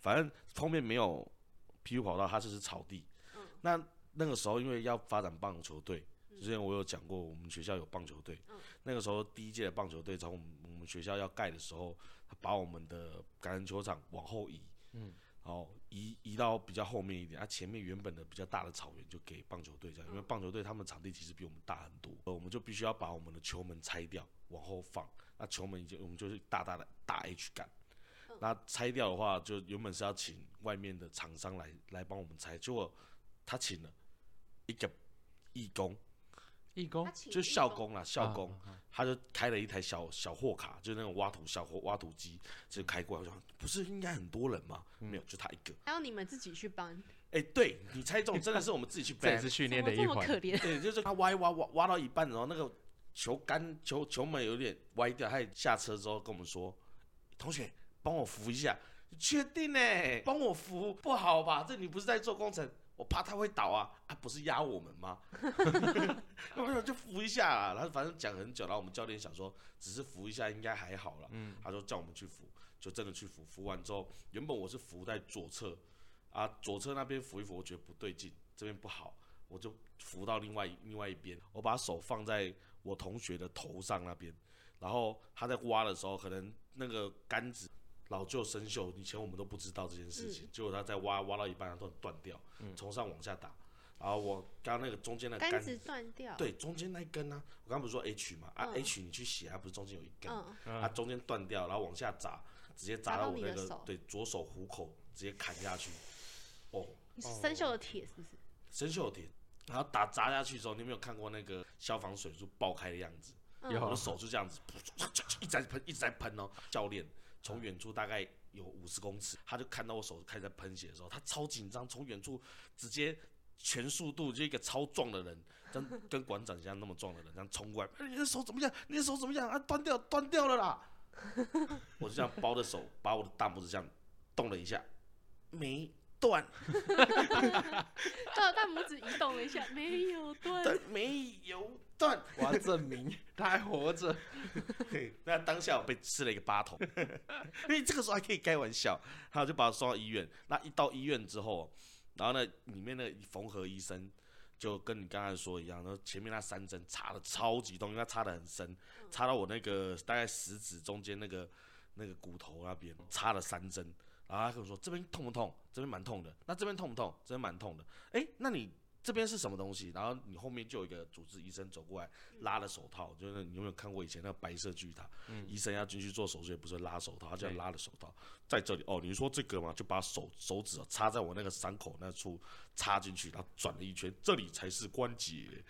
反正后面没有 PU 跑道，它就是草地。那那个时候因为要发展棒球队，之前我有讲过，我们学校有棒球队。那个时候第一届的棒球队从我们我们学校要盖的时候，他把我们的橄榄球场往后移，嗯，然后移移到比较后面一点，啊，前面原本的比较大的草原就给棒球队这样，因为棒球队他们场地其实比我们大很多，呃我们就必须要把我们的球门拆掉，往后放，那球门已经我们就是大大的大 H 杆。那拆掉的话，就原本是要请外面的厂商来来帮我们拆，结果他请了一个义工，义工就校工啦，校工，他就开了一台小小货卡，就是那种挖土小货挖土机，就开过来。我想，不是应该很多人吗？没有，就他一个。还要你们自己去搬，哎、对你猜中，真的是我们自己去搬 这也是。训练的一环么这么可。怜？对，就是他挖一挖挖挖到一半，然后那个球杆球球门有点歪掉，他也下车之后跟我们说：“同学，帮我扶一下。”确定呢？帮我扶不好吧？这你不是在做工程？我怕他会倒啊，啊不是压我们吗？我说就扶一下啊，然后反正讲很久，然后我们教练想说只是扶一下应该还好了，嗯，他说叫我们去扶，就真的去扶，扶完之后，原本我是扶在左侧，啊左侧那边扶一扶，我觉得不对劲，这边不好，我就扶到另外另外一边，我把手放在我同学的头上那边，然后他在挖的时候，可能那个杆子老旧生锈，以前我们都不知道这件事情，结果他在挖挖到一半，它突然断掉，从上往下打，然后我刚刚那个中间的杆杆子断掉。对，中间那一根呢、我刚刚不是说 H 嘛，啊、嗯 H 你去写，它不是中间有一根，嗯，它中间断掉，然后往下砸，直接砸砸到到我那个你的手对左手虎口，直接砍下去。哦，你是生锈的铁是不是？生锈的铁，然后打砸下去之后，你有没有看过那个消防水柱爆开的样子？嗯有我的手就这样子，一直在喷，一直在喷哦。教练从远处大概有五十公尺，他就看到我手开始在喷血的时候，他超紧张，从远处直接全速度就一个超壮的人，跟跟馆长一样那么壮的人，这样冲过来，哎你的手怎么样？你的手怎么样？啊，断掉，断掉了啦！我就这样包着手，把我的大拇指这样动了一下，没断 大大拇指移动了一下，没有断。对，没有断。我要证明他还活着。对，那当下我被吃了一个八桶，因为这个时候还可以开玩笑，他就把他送到医院。那一到医院之后，然后呢，里面的缝合医生就跟你刚才说一样，然后前面那三针插的超级痛，因为它插的很深，插到我那个大概食指中间那个那个骨头那边插了三针。然后他跟我说这边痛不痛？这边蛮痛的。那这边痛不痛？这边蛮痛的。哎，那你这边是什么东西？然后你后面就有一个主治医生走过来，拉了手套，就是你有没有看过以前那个白色巨塔？医生要进去做手术，也不是拉手套，他这样拉了手套，在这里哦，你说这个嘛？就把手手指、哦、插在我那个伤口那处插进去，然后转了一圈，这里才是关节。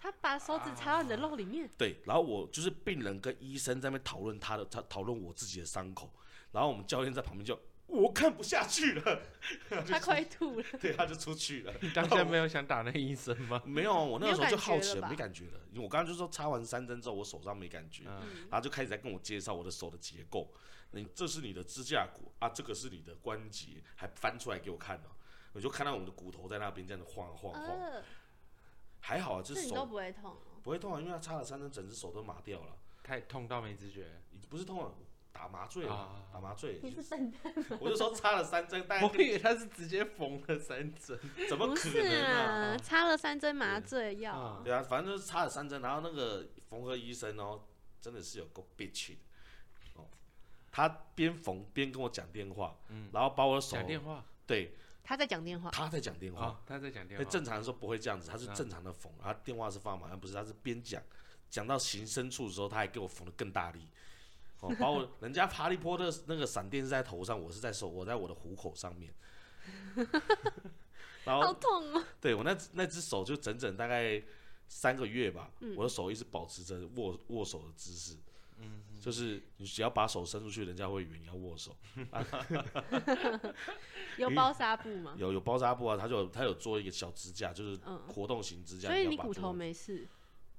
他把手指插到你的肉里面，对，然后我就是病人跟医生在那边讨论他的，他讨论我自己的伤口，然后我们教练在旁边就我看不下去了，他快吐了。对，他就出去了。你当下没有想打那医生吗？没有，我那个时候就好奇了，没感觉了因为我刚刚就说插完三针之后，我手上没感觉，嗯，然后就开始在跟我介绍我的手的结构。你这是你的支架骨啊，这个是你的关节，还翻出来给我看呢、我就看到我们的骨头在那边这样子晃晃晃，呃，还好啊，就是手都不会痛哦。不会痛啊，因为他插了三针，整只手都麻掉了，太痛到没知觉。不是痛啊，打麻醉了，啊打麻醉。你是笨蛋，我就说插了三针，但我以为他是直接缝了三针。怎么可不是能啊？啊？插了三针麻醉药啊，对啊，反正就是插了三针，然后那个缝合医生哦，真的是有够 bitch 的哦，他边缝边跟我讲电话，嗯然后把我的手讲电话对他在讲电话。他在讲电话，哦，他在讲电话。正常的时候不会这样子，他是啊正常的缝，他电话是放马上不是，他是边讲，讲到行深处的时候，他还给我缝的更大力，哦，把我 人家哈利波特那个闪电是在头上，我是在手，我在我的虎口上面，然好后痛哦！对我那只那只手就整整大概三个月吧，嗯我的手一直保持着握握手的姿势。嗯，就是你只要把手伸出去，人家会以为你要握手。有包纱布吗？有有包纱布啊，他就有他有做一个小支架，就是嗯活动型支架。所以你骨头没事，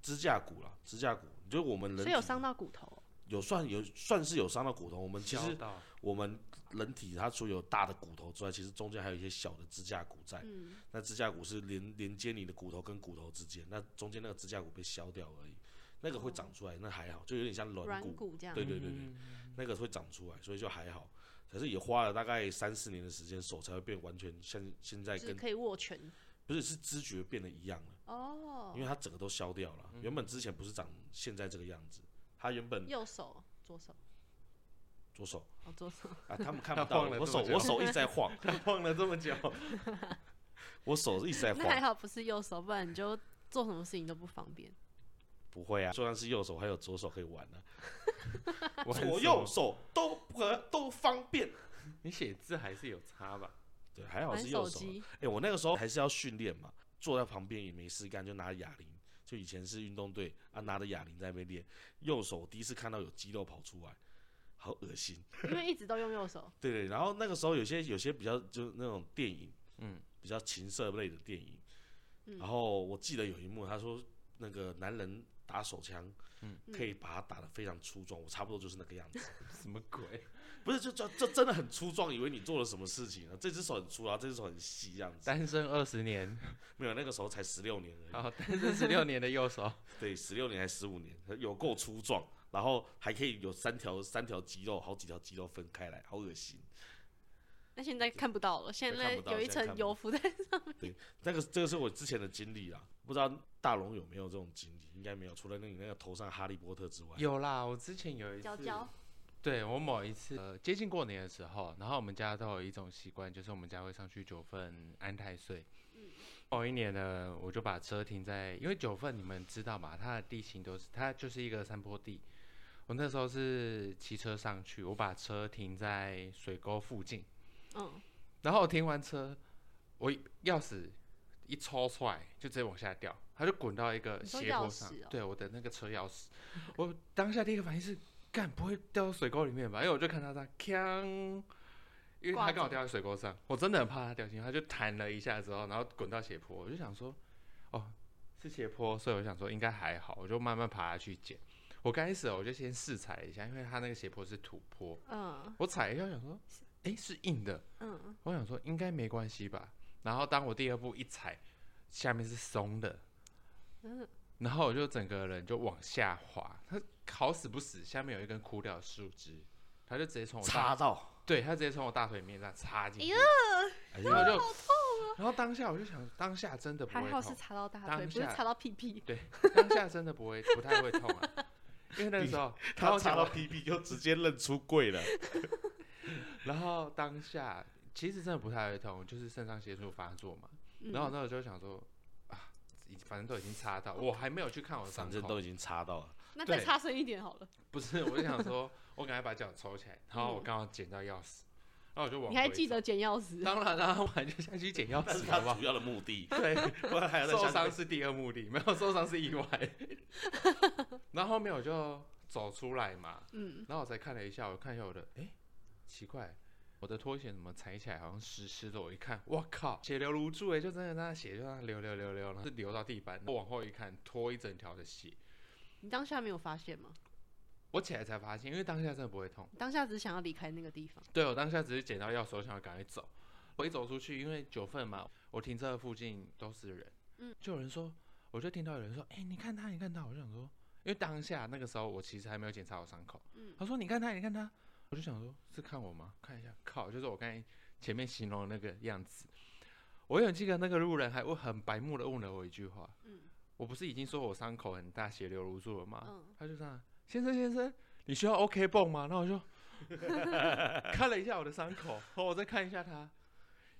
支架骨啦，支架骨，就是我们人体所以有伤到骨头哦。有算有算是有伤到骨头。我们其实我们人体它除有大的骨头之外，其实中间还有一些小的支架骨在。嗯，那支架骨是连连接你的骨头跟骨头之间，那中间那个支架骨被削掉而已，那个会长出来，那还好，就有点像软骨，骨这样。对对对对，那个会长出来，所以就还好。可是也花了大概三四年的时间，手才会变完全像现在跟可以握拳。不是是知觉变得一样了，哦因，为它整个都消掉了。原本之前不是长现在这个样子，它原本右手、左手，左手哦，左手。啊，他们看不到晃了我手，这么久我手一直在晃，晃了这么久，我手一直在晃，那还好不是右手，不然你就做什么事情都不方便。不会啊，就算是右手，还有左手可以玩呢、我很左右手都不都方便。你写字还是有差吧？对，还好玩是右手啊。手机，哎、我那个时候还是要训练嘛，坐在旁边也没事干，就拿哑铃。就以前是运动队啊，拿着哑铃在那边练，右手第一次看到有肌肉跑出来，好恶心。因为一直都用右手。对对，然后那个时候有些有些比较就是那种电影，嗯，比较情色类的电影，嗯然后我记得有一幕，他说那个男人打手枪，嗯可以把他打得非常粗壮，我差不多就是那个样子。什么鬼？不是，就就就真的很粗壮，以为你做了什么事情啊？这只手很粗，然后这只手很细，这样子。单身二十年，没有，那个时候才十六年而已。然后单身十六年的右手，对，十六年还十五年，有够粗壮，然后还可以有三条三条肌肉，好几条肌肉分开来，好恶心。那现在看不到了，现在有一层油浮在看不油浮在那个这个是我之前的经历啦，不知道大龙有没有这种经历？应该没有，除了那你那个头上哈利波特之外。有啦，我之前有一次，娇娇。对我某一次呃接近过年的时候，然后我们家都有一种习惯，就是我们家会上去九份安太岁。某一年呢，我就把车停在，因为九份你们知道嘛，它的地形都是它就是一个山坡地。我那时候是骑车上去，我把车停在水沟附近，嗯，然后我停完车，我钥匙一抽出来就直接往下掉，它就滚到一个斜坡上。对，我的那个车钥匙，我当下第一个反应是，干不会掉到水沟里面吧？因为我就看到它锵，因为他刚好掉在水沟上，我真的很怕他掉进去，它就弹了一下之后，然后滚到斜坡，我就想说，哦，是斜坡，所以我想说应该还好，我就慢慢爬下去捡。我刚开始我就先试踩了一下，因为它那个斜坡是土坡，嗯我踩一下想说，哎，是硬的，嗯，我想说应该没关系吧。然后当我第二步一踩，下面是松的，嗯然后我就整个人就往下滑，他好死不死，下面有一根枯掉的树枝，他就直接从我大，插到，对，他直接从我大腿里面这样插进去，哎然后就，啊然后当下我就想，当下真的不会痛，还好是插到大当腿，不是下插到屁屁。对，当下真的不会，不太会痛啊，因为那个时候他插到然后 PP 就直接认出柜了。然后当下其实真的不太会痛，就是肾上腺素发作嘛，嗯然后那时候就想说反正都已经插到，我还没有去看我的伤口反正都已经插到了，那再插深一点好了。不是，我就想说，我赶快把脚抽起来，然后我刚好捡到钥匙，然后我就往？你还记得捡钥匙？当然啦，我还就下去捡钥但是匙，好不好主？要的目的，对，不然还受伤是第二目的，没有受伤是意外。然后后面我就走出来嘛，嗯，然后我才看了一下，我看一下我的，哎，奇怪，我的拖鞋怎么踩起来好像湿湿的？我一看，我靠，血流如注哎，就真的那血就那流流流流，然后是流到地板。我往后一看，拖一整条的血。你当下没有发现吗？我起来才发现，因为当下真的不会痛。当下只是想要离开那个地方。对我当下只是捡到钥匙，我想要赶快走。我一走出去，因为九份嘛，我停车的附近都是人，嗯，就有人说，我就听到有人说，哎、你看他，你看他，我就想说，因为当下那个时候我其实还没有检查我伤口，嗯他说你看他，你看他，我就想说，是看我吗？看一下，靠，就是我刚才前面形容的那个样子。我有记得那个路人还会很白目的问了我一句话，嗯我不是已经说我伤口很大，血流如注了吗？嗯，他就这样，先生先生，你需要 OK 泵吗？那我就 看了一下我的伤口，然后我再看一下他，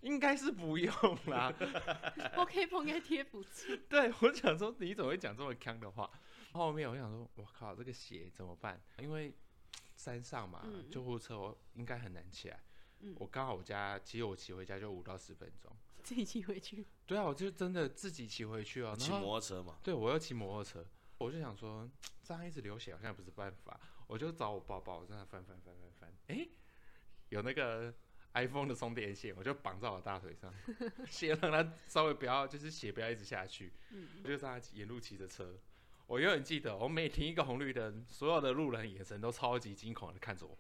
应该是不用啦。OK 碰应该贴不住。对我想说，你怎么会讲这么坑的话？后面我想说，我靠，这个血怎么办？因为山上嘛，嗯救护车我应该很难起来。嗯我刚好我家，其实我骑回家就五到十分钟。自己骑回去。对啊，我就真的自己骑回去哦。骑然后摩托车嘛，对，我要骑摩托车，我就想说，这样一直流血好像不是办法，我就找我包包，我在那翻翻翻翻翻，诶，有那个 iPhone 的充电线，我就绑在我大腿上，血让它稍微不要，就是血不要一直下去，嗯，我就让它沿路骑着车。我永远记得，我每停一个红绿灯，所有的路人眼神都超级惊恐的看着我。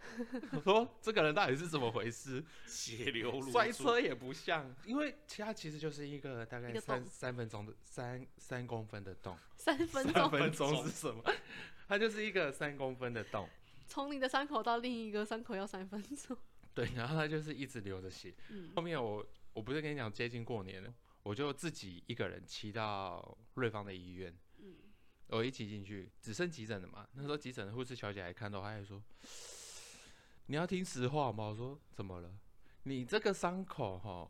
我说这个人到底是怎么回事？血流如注摔车也不像，因为其他其实就是一个大概一个洞三三分钟的三三公分的洞。三分三钟，分钟是什么？它就是一个三公分的洞，从你的伤口到另一个伤口要三分钟。对，然后它就是一直流着血。嗯后面我我不是跟你讲接近过年了，我就自己一个人骑到瑞芳的医院，嗯，我一起进去，只剩急诊的嘛。那时候急诊的护士小姐还看到，她还说：“你要听实话吗？”我说：“怎么了？你这个伤口哈，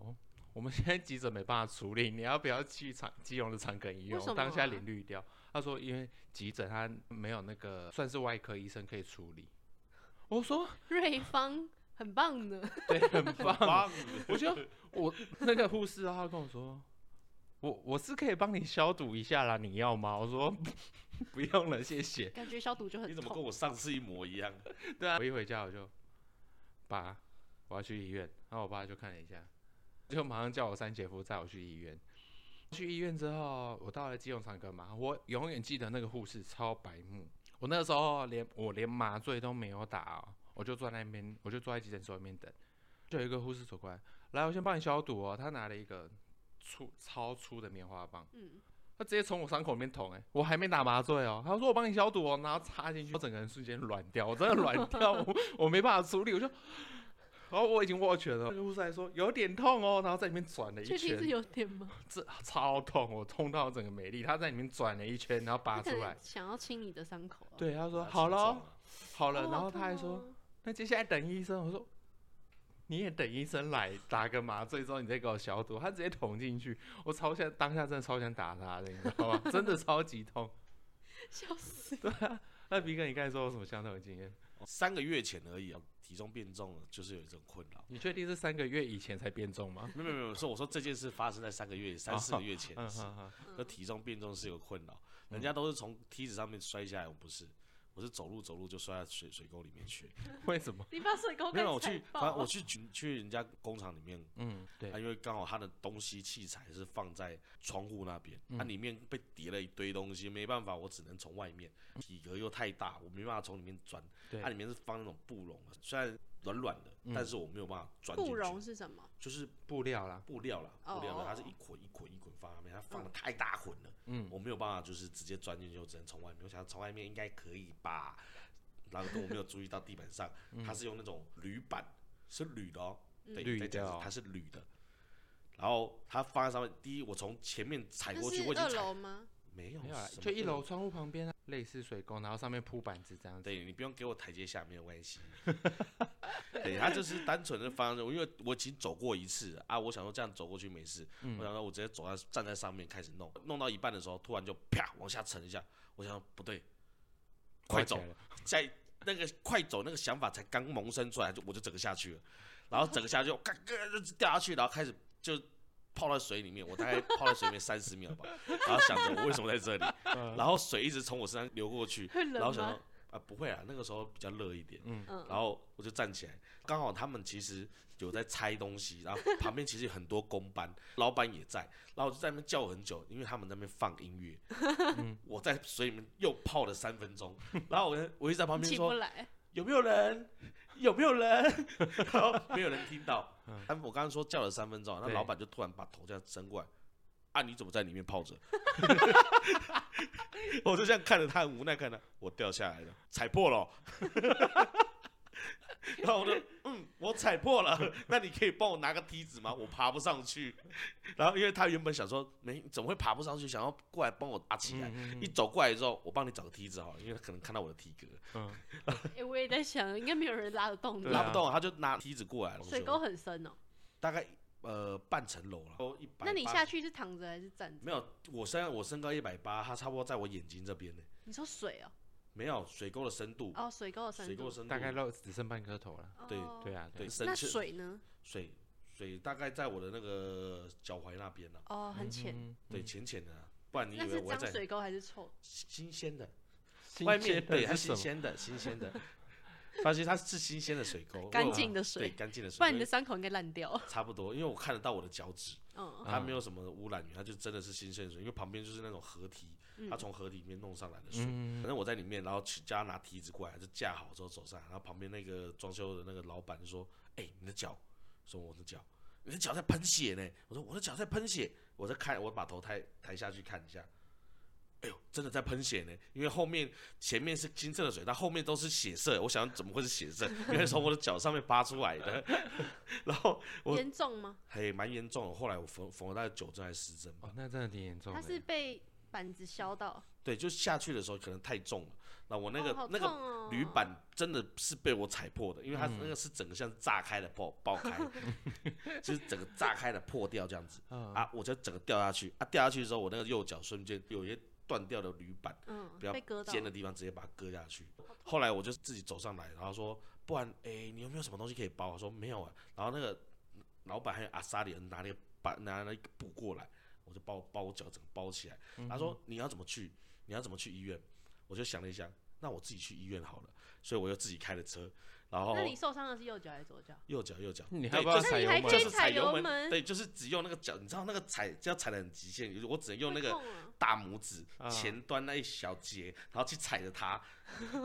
我们现在急诊没办法处理，你要不要去长基隆的长庚医院？”我当下脸绿掉。她说：“因为急诊他没有那个算是外科医生可以处理。”我说 瑞芳很棒的。：“对，很棒。棒，我就我那个护士啊，她跟我说，我我是可以帮你消毒一下啦，你要吗？我说不 用了，谢谢。感觉消毒就很你怎么跟痛。我上次一模一样？对啊，我一回家我就爸，我要去医院，然后我爸就看了一下，就马上叫我三姐夫载我去医院。去医院之后，我到了基隆长庚嘛，我永远记得那个护士超白目。我那个时候连我连麻醉都没有打哦，我就坐在那边，我就坐在急诊室外面等。就有一个护士走过来，来，我先帮你消毒哦。他拿了一个粗超粗的棉花棒，嗯，他直接从我伤口里面捅，哎，我还没打麻醉哦。他说我帮你消毒哦，然后插进去，我整个人瞬间软掉，我真的软掉，我我没办法处理，我就，然后我已经握拳了，那个护士还说有点痛哦，然后在里面转了一圈确定是，有点吗？这超痛，我痛到整个美丽。他在里面转了一圈，然后拔出来，想要清你的伤口啊。对，他说好了好了，哦然后他还，说哦那接下来等医生，我说你也等医生来打个麻醉之后，你再给我消毒。他直接捅进去，我超想当下真的超想打他的，你知道吗？真的超级痛。笑死。对啊，那鼻哥，你刚才说有什么相同的经验？三个月前而已啊，体重变重了，就是有一种困扰。你确定是三个月以前才变重吗？没有没有没有，说我说这件事发生在三个月、三四个月前 嗯的事。哼哼，那体重变重是有困扰，人家都是从梯子上面摔下来，我不是，我是走路走路就摔在水水沟里面去。为什么？你把水沟没有，我去，反正我去去去人家工厂里面，嗯，对啊，，因为刚好他的东西器材是放在窗户那边，它、嗯里面被叠了一堆东西，没办法，我只能从外面，体格又太大，我没办法从里面钻。对它里面是放那种布笼的，虽然软软的，嗯但是我没有办法钻进去布绒去，是什么？就是布料啦，布料啦，布料的，哦它是一捆一捆一捆放上面，它放的太大捆了，嗯，我没有办法就是直接钻进去，我只能从外面。我想从外面应该可以吧，然后我没有注意到地板上，它是用那种铝板，是铝的哦，对，铝再讲一次的哦它是铝的。然后它放在上面，第一我从前面踩过去，是二我已经踩楼吗？没有没有就一楼窗户旁边啊，类似水沟，然后上面铺板子这样子。对你不用给我台阶下，没有关系。对他就是单纯的方向，因为我已经走过一次了啊，我想说这样走过去没事，嗯。我想说我直接走在站在上面开始弄，弄到一半的时候，突然就啪往下沉一下，我想说不对，快走，了，在那个快走那个想法才刚萌生出来，就我就整个下去了，然后整个下去，我嘎嘎就掉下去，然后开始就泡在水里面，我大概泡在水里面三十秒吧，然后想着我为什么在这里，嗯然后水一直从我身上流过去，然后想说？啊不会啊，那个时候比较热一点，嗯，嗯，然后我就站起来，刚好他们其实有在拆东西，然后旁边其实有很多工班，老板也在，然后我就在那边叫很久，因为他们在那边放音乐，我在水里面又泡了三分钟，然后我就我一直在旁边说。有没有人？有没有人？然后没有人听到。嗯他们我刚刚说叫了三分钟，那老板就突然把头这样伸过来，啊，你怎么在里面泡着？我就这样看着他，很无奈看他，我掉下来了，踩破了哦。然后我就嗯，我踩破了，那你可以帮我拿个梯子吗？我爬不上去。然后因为他原本想说，没怎么会爬不上去，想要过来帮我搭起来。嗯一走过来之后，我帮你找个梯子好了，因为他可能看到我的体格，嗯，哎，我也在想，应该没有人拉得动的。拉不动，他就拿梯子过来了。水沟很深哦。大概呃半层楼了，都一百。那你下去是躺着还是站着？没有？我身我身高一百八，他差不多在我眼睛这边呢。你说水哦？没有水沟的深度，哦，水沟的深度。水沟的深度大概到只剩半颗头了。对哦对啊，对，对，那深水呢？水水大概在我的那个脚踝那边了，哦，很浅。嗯，对，浅浅的啊，不然你以那是为我会在脏水沟还是臭？新鲜的，新外面对它是什么新鲜的，新鲜的。发现它是新鲜的水沟，干净的水对，干净的水，不然你的伤口应该烂掉。差不多，因为我看得到我的脚趾，嗯，它没有什么污染源，它就真的是新鲜的水，因为旁边就是那种河堤，它从河堤里面弄上来的水。嗯反正我在里面，然后去叫他拿梯子过来，就架好之后走上来，然后旁边那个装修的那个老板就说：“哎、你的脚，说我的脚，你的脚在喷血呢。”我说：“我的脚在喷血。”我在看，我把头抬抬下去看一下，哎呦，真的在喷血呢！因为后面前面是清澈的水，但后面都是血色。我想怎么会是血色？因为从我的脚上面扒出来的。然后我严重吗？嘿蛮严重的，后来我缝缝了大概九针还是十针吧哦，。那真的挺严重他的。是被板子削到。对，就下去的时时候可能太重了，那我那个、那个铝板真的是被我踩破的，因为它嗯那个是整个像炸开的爆爆开，就是整个炸开的破掉这样子。嗯。啊，我就整个掉下去。啊，掉下去的时候我那个右脚瞬间有一些断掉的铝板，嗯，比较被割到。尖的地方直接把它割下去。后来我就自己走上来，然后说，不然哎、你有没有什么东西可以包？我说没有啊，然后那个老板还有阿萨里人拿那个把拿了一个布过来，我就包包我脚整个包起来。他说你要怎么去？你要怎么去医院？我就想了一下，那我自己去医院好了，所以我又自己开了车，然后那你受伤的是右脚还是左脚？右脚右脚，你还不知道就是那你还踩油门可以踩就是踩油门门，对，就是只用那个脚，你知道那个踩就要踩的很极限，我只能用那个大拇指啊前端那一小节，然后去踩着它，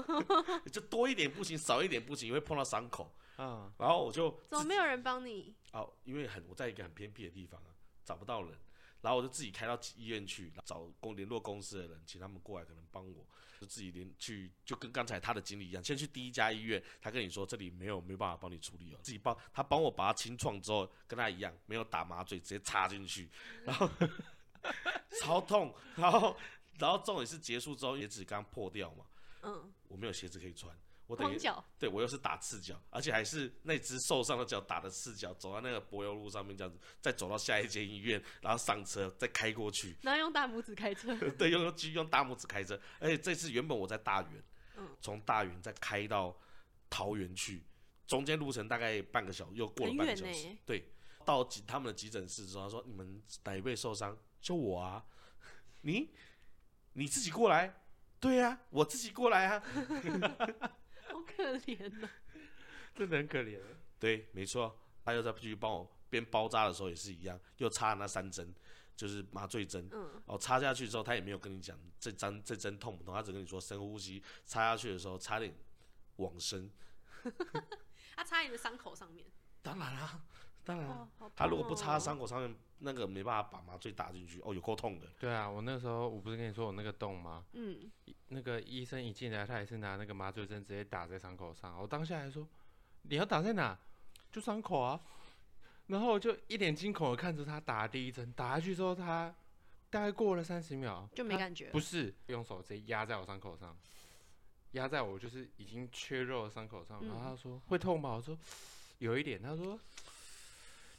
就多一点不行，少一点不行，因为碰到伤口。啊，然后我就怎么没有人帮你？哦，因为很我在一个很偏僻的地方啊，找不到人，然后我就自己开到医院去找公联络公司的人，请他们过来可能帮我，就自己连去就跟刚才他的经历一样，先去第一家医院，他跟你说这里没有没办法帮你处理哦，自己帮他帮我把它清创之后，跟他一样没有打麻醉，直接插进去，然后超痛，然后然后重点是结束之后鞋子刚破掉嘛，嗯，我没有鞋子可以穿，我等于对我又是打赤脚，而且还是那只受伤的脚打的赤脚，走到那个柏油路上面这样子，再走到下一间医院，然后上车再开过去。然后用大拇指开车。对，用用用大拇指开车，而且这次原本我在大园，嗯从大园再开到桃园去，中间路程大概半个小时，又过了半个小时。对，到急他们的急诊室之后，他说你们哪一位受伤？就我啊，你你自己过来。对呀、我自己过来啊。好可怜哦。真的很可怜。对，没错，他又在继续帮我边包扎的时候也是一样，又插了那三针，就是麻醉针。嗯，哦，插下去之后，他也没有跟你讲这针这针痛不痛，他只跟你说深呼吸。插下去的时候差点往生。他插你的伤口上面。当然啦、当然他如果不插伤口上面，那个没办法把麻醉打进去，哦，有够痛的。对啊，我那时候我不是跟你说我那个洞吗？嗯，那个医生一进来，他也是拿那个麻醉针直接打在伤口上。我当下还说：“你要打在哪？就伤口啊。”然后我就一脸惊恐的看着他打第一针，打下去之后，他大概过了三十秒就没感觉。不是用手直接压在我伤口上，压在我就是已经缺肉的伤口上。然后他说：“会痛吗？”我说：“有一点。”他说：“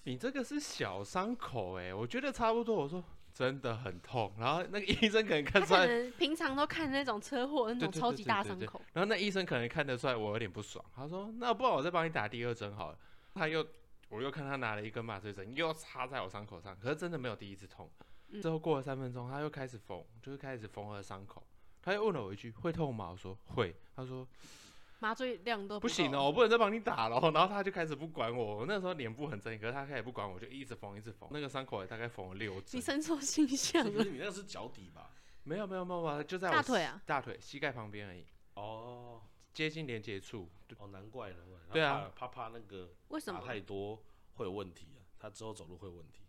你这个是小伤口哎、我觉得差不多。”我说：“真的很痛。”然后那个医生可能看他出来，平常都看那种车祸那种超级大伤口，然后那医生可能看得出来我有点不爽，他说：“那不然我再帮你打第二针好了。”他又我又看他拿了一根麻醉针，又插在我伤口上，可是真的没有第一次痛。嗯之后过了三分钟，他又开始缝，就是开始缝合伤口。他又问了我一句：“会痛吗？”我说：“会。”他说麻醉量都：“够不行哦，我不能再帮你打了。”然后他就开始不管我。我那时候脸部很狰狞，可是他开始不管我，就一直缝，一直缝。那个伤口也大概缝了六针你。生错形象了。你那个是脚底吧？没有没有没有没有，就在我大腿啊，大腿、膝盖旁边而已，哦，接近连接处。哦，难怪难怪。对啊怕，怕怕那个打为什么？太多会有问题啊，他之后走路会有问题。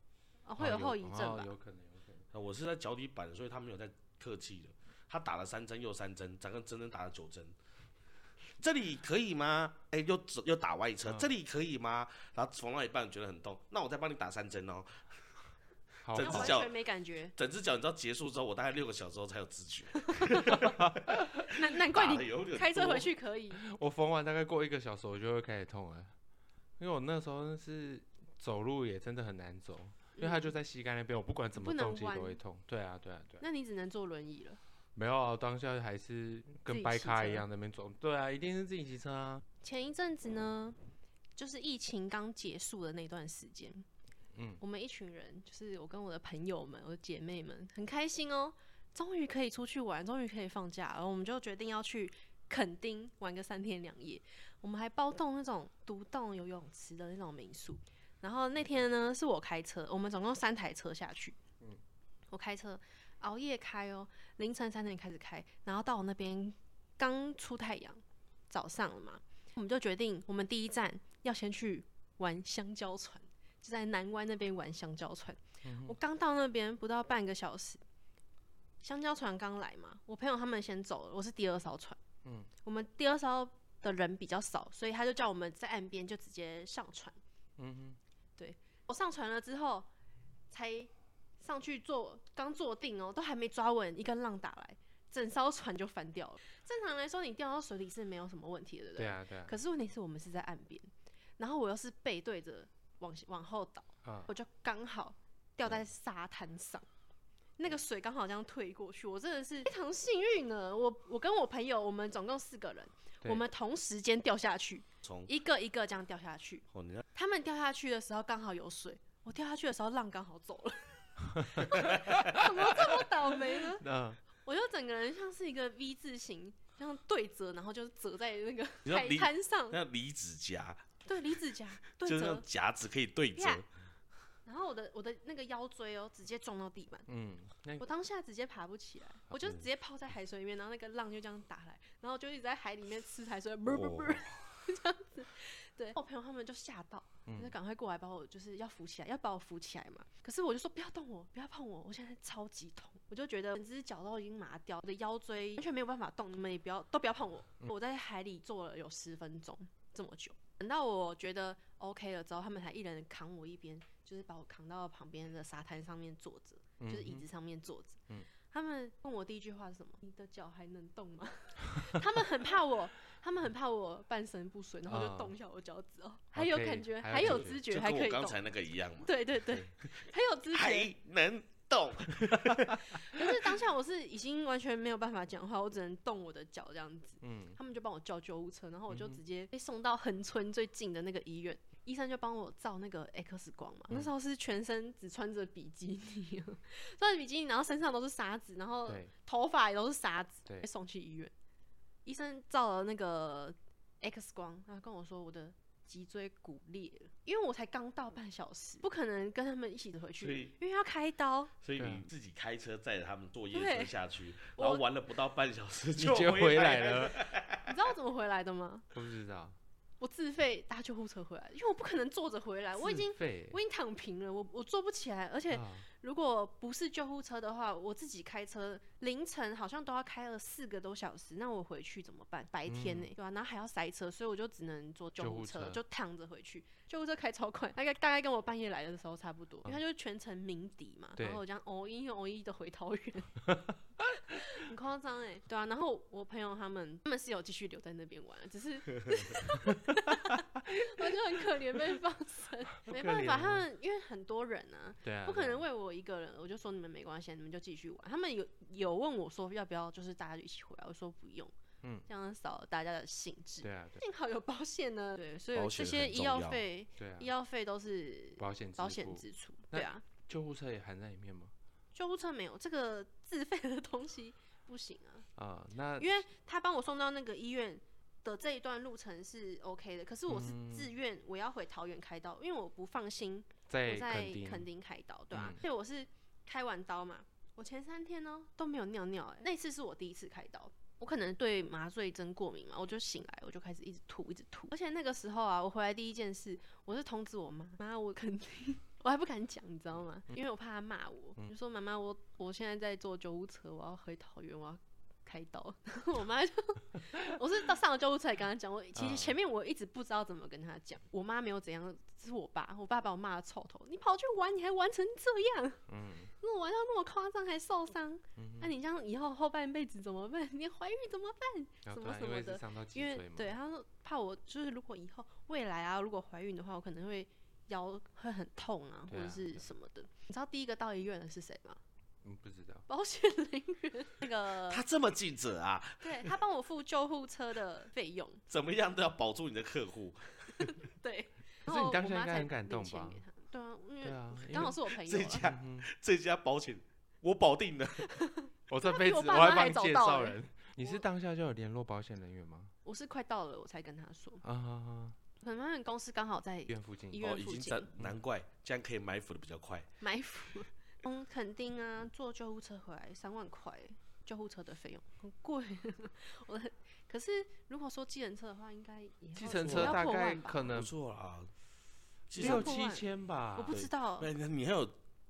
哦，会有后遗症吧？哦有可能，有可能。那我是在脚底板，所以他没有在客气的。他打了三针又三针，整个整整打了九针。这里可以吗？哎、又走又打歪车，嗯这里可以吗？然后缝到一半觉得很痛，那我再帮你打三针哦。好整只脚那完全没感觉，整只脚你知道结束之后，我大概六个小时后才有知觉。难难怪你开车回去可以。我缝完大概过一个小时，我就会开始痛了，因为我那时候是走路也真的很难走，因为它就在膝盖那边，我不管怎么能动其实都弯会痛。对啊，对啊，对啊。那你只能坐轮椅了。没有啊，当下还是跟掰咖己骑车一样在那边走。对啊，一定是自己骑车啊。前一阵子呢，就是疫情刚结束的那段时间，嗯，我们一群人，就是我跟我的朋友们、我的姐妹们，很开心哦，终于可以出去玩，终于可以放假了，我们就决定要去垦丁玩个三天两夜。我们还包栋那种独栋游泳池的那种民宿。然后那天呢，是我开车，我们总共三台车下去。嗯我开车熬夜开哦，凌晨三点开始开，然后到我那边刚出太阳，早上了嘛，我们就决定我们第一站要先去玩香蕉船，就在南湾那边玩香蕉船。我刚到那边不到半个小时，香蕉船刚来嘛，我朋友他们先走了，我是第二艘船。嗯，我们第二艘的人比较少，所以他就叫我们在岸边就直接上船。嗯对我上船了之后，才上去坐，刚坐定哦，都还没抓稳，一根浪打来，整艘船就翻掉了。正常来说，你掉到水里是没有什么问题的，对，不对？对啊，对啊。可是问题是我们是在岸边，然后我又是背对着往往后倒，啊，我就刚好掉在沙滩上。那个水刚好这样退过去，我真的是非常幸运呢。我我跟我朋友，我们总共四个人，我们同时间掉下去，从一个一个这样掉下去。哦，他们掉下去的时候刚好有水，我掉下去的时候浪刚好走了，怎么这么倒霉呢？嗯。我就整个人像是一个 V 字形这样对折，然后就是折在那个海你说离滩上，那离子夹对，离子夹 对就是那种折，夹子可以对折，呀然后我的我的那个腰椎哦，直接撞到地板。嗯，那我当下直接爬不起来，我就直接泡在海水里面，然后那个浪就这样打来，然后就一直在海里面吃海水，不不不，哦 这样子。对，我朋友他们就吓到，嗯就赶快过来把我就是要扶起来，要把我扶起来嘛。可是我就说不要动我，不要碰我，我现在超级痛，我就觉得整只脚都已经麻掉，我的腰椎完全没有办法动，你们也不要都不要碰我。我在海里坐了有十分钟这么久，等到我觉得 OK 了之后，他们才一人扛我一边，就是把我扛到旁边的沙滩上面坐着。就是椅子上面坐着。嗯他们问我第一句话是什么？你的脚还能动吗？他们很怕我，他们很怕我半身不遂，然后就啊动一下我脚趾哦，还有感觉，还有知觉，就还可以动。跟我刚才那个一样嘛，对对对，还有知觉。还能动，可是当下我是已经完全没有办法讲话，我只能动我的脚这样子。嗯，他们就帮我叫救护车，然后我就直接被送到恒村最近的那个医院。医生就帮我照那个 X 光嘛，嗯那时候是全身只穿着比基尼，穿着比基尼，然后身上都是沙子，然后对，头发也都是沙子，被送去医院。医生照了那个 X 光，然后跟我说我的脊椎骨裂了，因为我才刚到半小时，不可能跟他们一起回去，所以因为要开刀。所以你自己开车载着他们坐夜对。车下去，然后玩了不到半小时你就就回来来了，你知道我怎么回来的吗？我不知道，我自费搭救护车回来，因为我不可能坐着回来，我已经我已经躺平了，我我坐不起来，而且啊如果不是救护车的话，我自己开车，凌晨好像都要开了四个多小时，那我回去怎么办？白天呢、对吧、然后还要塞车，所以我就只能坐救护车就躺着回去。救护车开超快，大概大概跟我半夜来的时候差不多，因为他就是全程鸣笛嘛，然后我这样哦一哦一的回桃园，很夸张哎，对啊。然后我朋友他们他们是有继续留在那边玩，只是 我就很可怜被放生，没办法，他们因为很多人啊，对啊，不可能为我一个人，我就说你们没关系，你们就继续玩。他们有有问我说要不要，就是大家就一起回来，我说不用，嗯，这样少大家的兴致。对啊，对。幸好有保险呢，对，所以这险些医药要费、对啊。医，药费都是保险保支付。险支出。那对啊，救护车也含在里面吗？救护车没有这个自费的东西不行啊，啊，那因为他帮我送到那个医院。的这一段路程是 OK 的，可是我是嗯。自愿我要回桃园开刀，因为我不放心在我在垦丁，垦丁开刀，对啊。嗯，所以我是开完刀嘛，我前三天呢都没有尿尿、欸，那次是我第一次开刀，我可能对麻醉针过敏嘛，我就醒来我就开始一直吐，一直吐，而且那个时候啊，我回来第一件事，我是通知我妈，妈我肯定。我还不敢讲，你知道吗？因为我怕她骂我，嗯就说妈妈，我我现在在坐救护车，我要回桃园，我要开刀。我妈就，我是到上了救护车才跟她讲。我其实啊前面我一直不知道怎么跟她讲，我妈没有怎样，是我爸，我爸把我骂的臭头。你跑去玩，你还玩成这样，嗯，那我玩到那么夸张还受伤，嗯那、你这样以后后半辈子怎么办？你怀孕怎么办？什么什么的因为对他说怕我就是如果以后未来啊，如果怀孕的话，我可能会腰会很痛啊，或者是什么的。你知道第一个到医院的是谁吗？嗯，不知道，保险人员，那个 他这么尽责啊，对他帮我付救护车的费用，怎么样都要保住你的客户。对。可是你当下应该很感领动吧？对啊，因为刚好是我朋友啊。这家这家保险我保定了，我这辈子我还帮你介绍人。你是我当下就有联络保险人员吗？我是快到了，我才跟他说，啊啊啊！可能他们公司刚好在医院附近医哦，院附近已经在，难怪这样可以埋伏的比较快。埋伏。嗯，肯定啊，坐救护车回来三万块，救护车的费用很贵。我 的可是如果说计程车的话，应该也要计程车大概可能错啦，其实六七千吧我。不知道。那你还有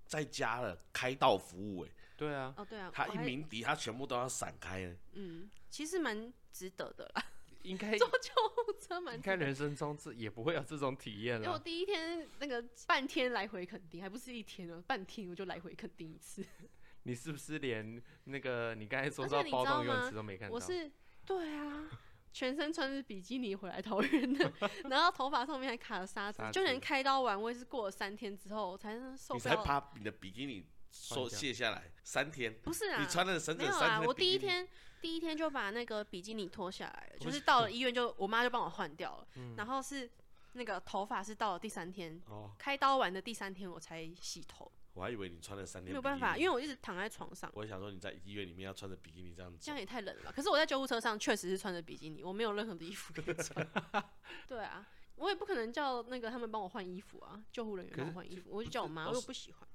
在家了开道服务哎，对啊，哦，对啊，他一鸣笛，他全部都要闪开欸嗯，其实蛮值得的啦，应该 坐救护车蛮应该。人生中这也不会有这种体验了。因为我第一天那个半天来回垦丁，还不是一天哦，半天我就来回垦丁一次。你是不是连那个你刚才说到包你知道吗栋游泳池都没看到？我是对啊，全身穿着比基尼回来桃园的，然后头发上面还卡了沙子沙，就连开刀完，我也是过了三天之后我才能受你才不了。把你的比基尼收换掉卸下来三天，不是啊，你穿了整没有啊，整三天的我第比基尼一天第一天就把那个比基尼脱下来了，就是是到了医院就我妈就帮我换掉了，嗯然后是那个头发是到了第三天，哦，开刀完的第三天我才洗头，我还以为你穿了三天，没有办法，因为我一直躺在床上，我想说你在医院里面要穿着比基尼这样子这样，也太冷了吧。可是我在救护车上确实是穿着比基尼，我没有任何的衣服可以穿。对啊，我也不可能叫那个他们帮我换衣服啊，救护人员帮我换衣服，我就叫我妈，我又不喜欢，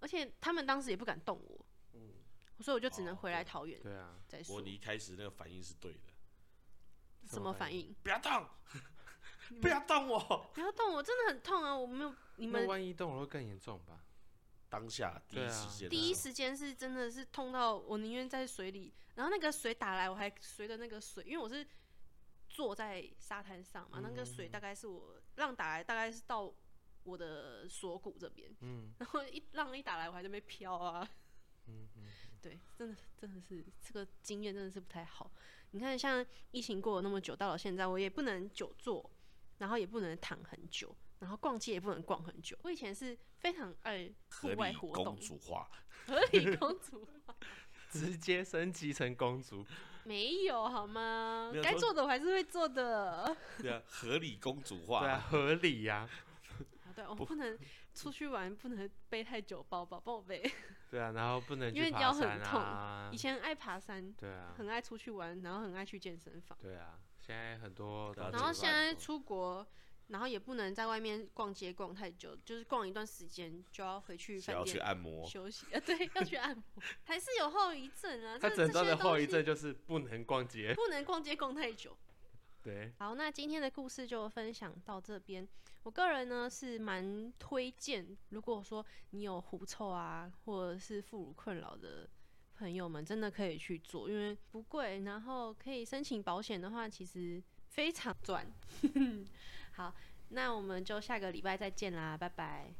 而且他们当时也不敢动我，所以我就只能哦回来桃园对啊，再说我。你一开始那个反应是对的，什么反应？不要动，不要动我。不要动我，真的很痛啊！我没有，你们那万一动了会更严重吧？当下第一时间第一时间是真的是痛到我宁愿在水里，然后那个水打来，我还随着那个水，因为我是坐在沙滩上嘛，那个水大概是我浪打来，大概是到我的锁骨这边，嗯。然后一浪一打来，我还在那边飘啊，嗯嗯，对，真的真的是这个经验真的是不太好。你看，像疫情过了那么久，到了现在，我也不能久坐，然后也不能躺很久，然后逛街也不能逛很久。我以前是非常爱户外活动。公，主化，合理公主化。直接升级成公主，没有好吗？该做的我还是会做的。对啊，合理公主化，对啊，合理呀，啊，对，我不能出去玩，不能背太久包包，帮我背。对啊，然后不能因为腰很山啊。以，前爱爬山，对啊，很爱出去玩，然后很爱去健身房。对啊，现在很多然后是现在出国，然后也不能在外面逛街逛太久，就是逛一段时间就要回去想要去按摩，休息。啊，对，要去按摩，还是有后遗症啊。他这诊断的后遗，症就是不能逛街，不能逛街逛太久。对，好，那今天的故事就分享到这边。我个人呢是蛮推荐，如果说你有狐臭啊，或者是副乳困扰的朋友们，真的可以去做，因为不贵，然后可以申请保险的话，其实非常赚。好，那我们就下个礼拜再见啦，拜拜。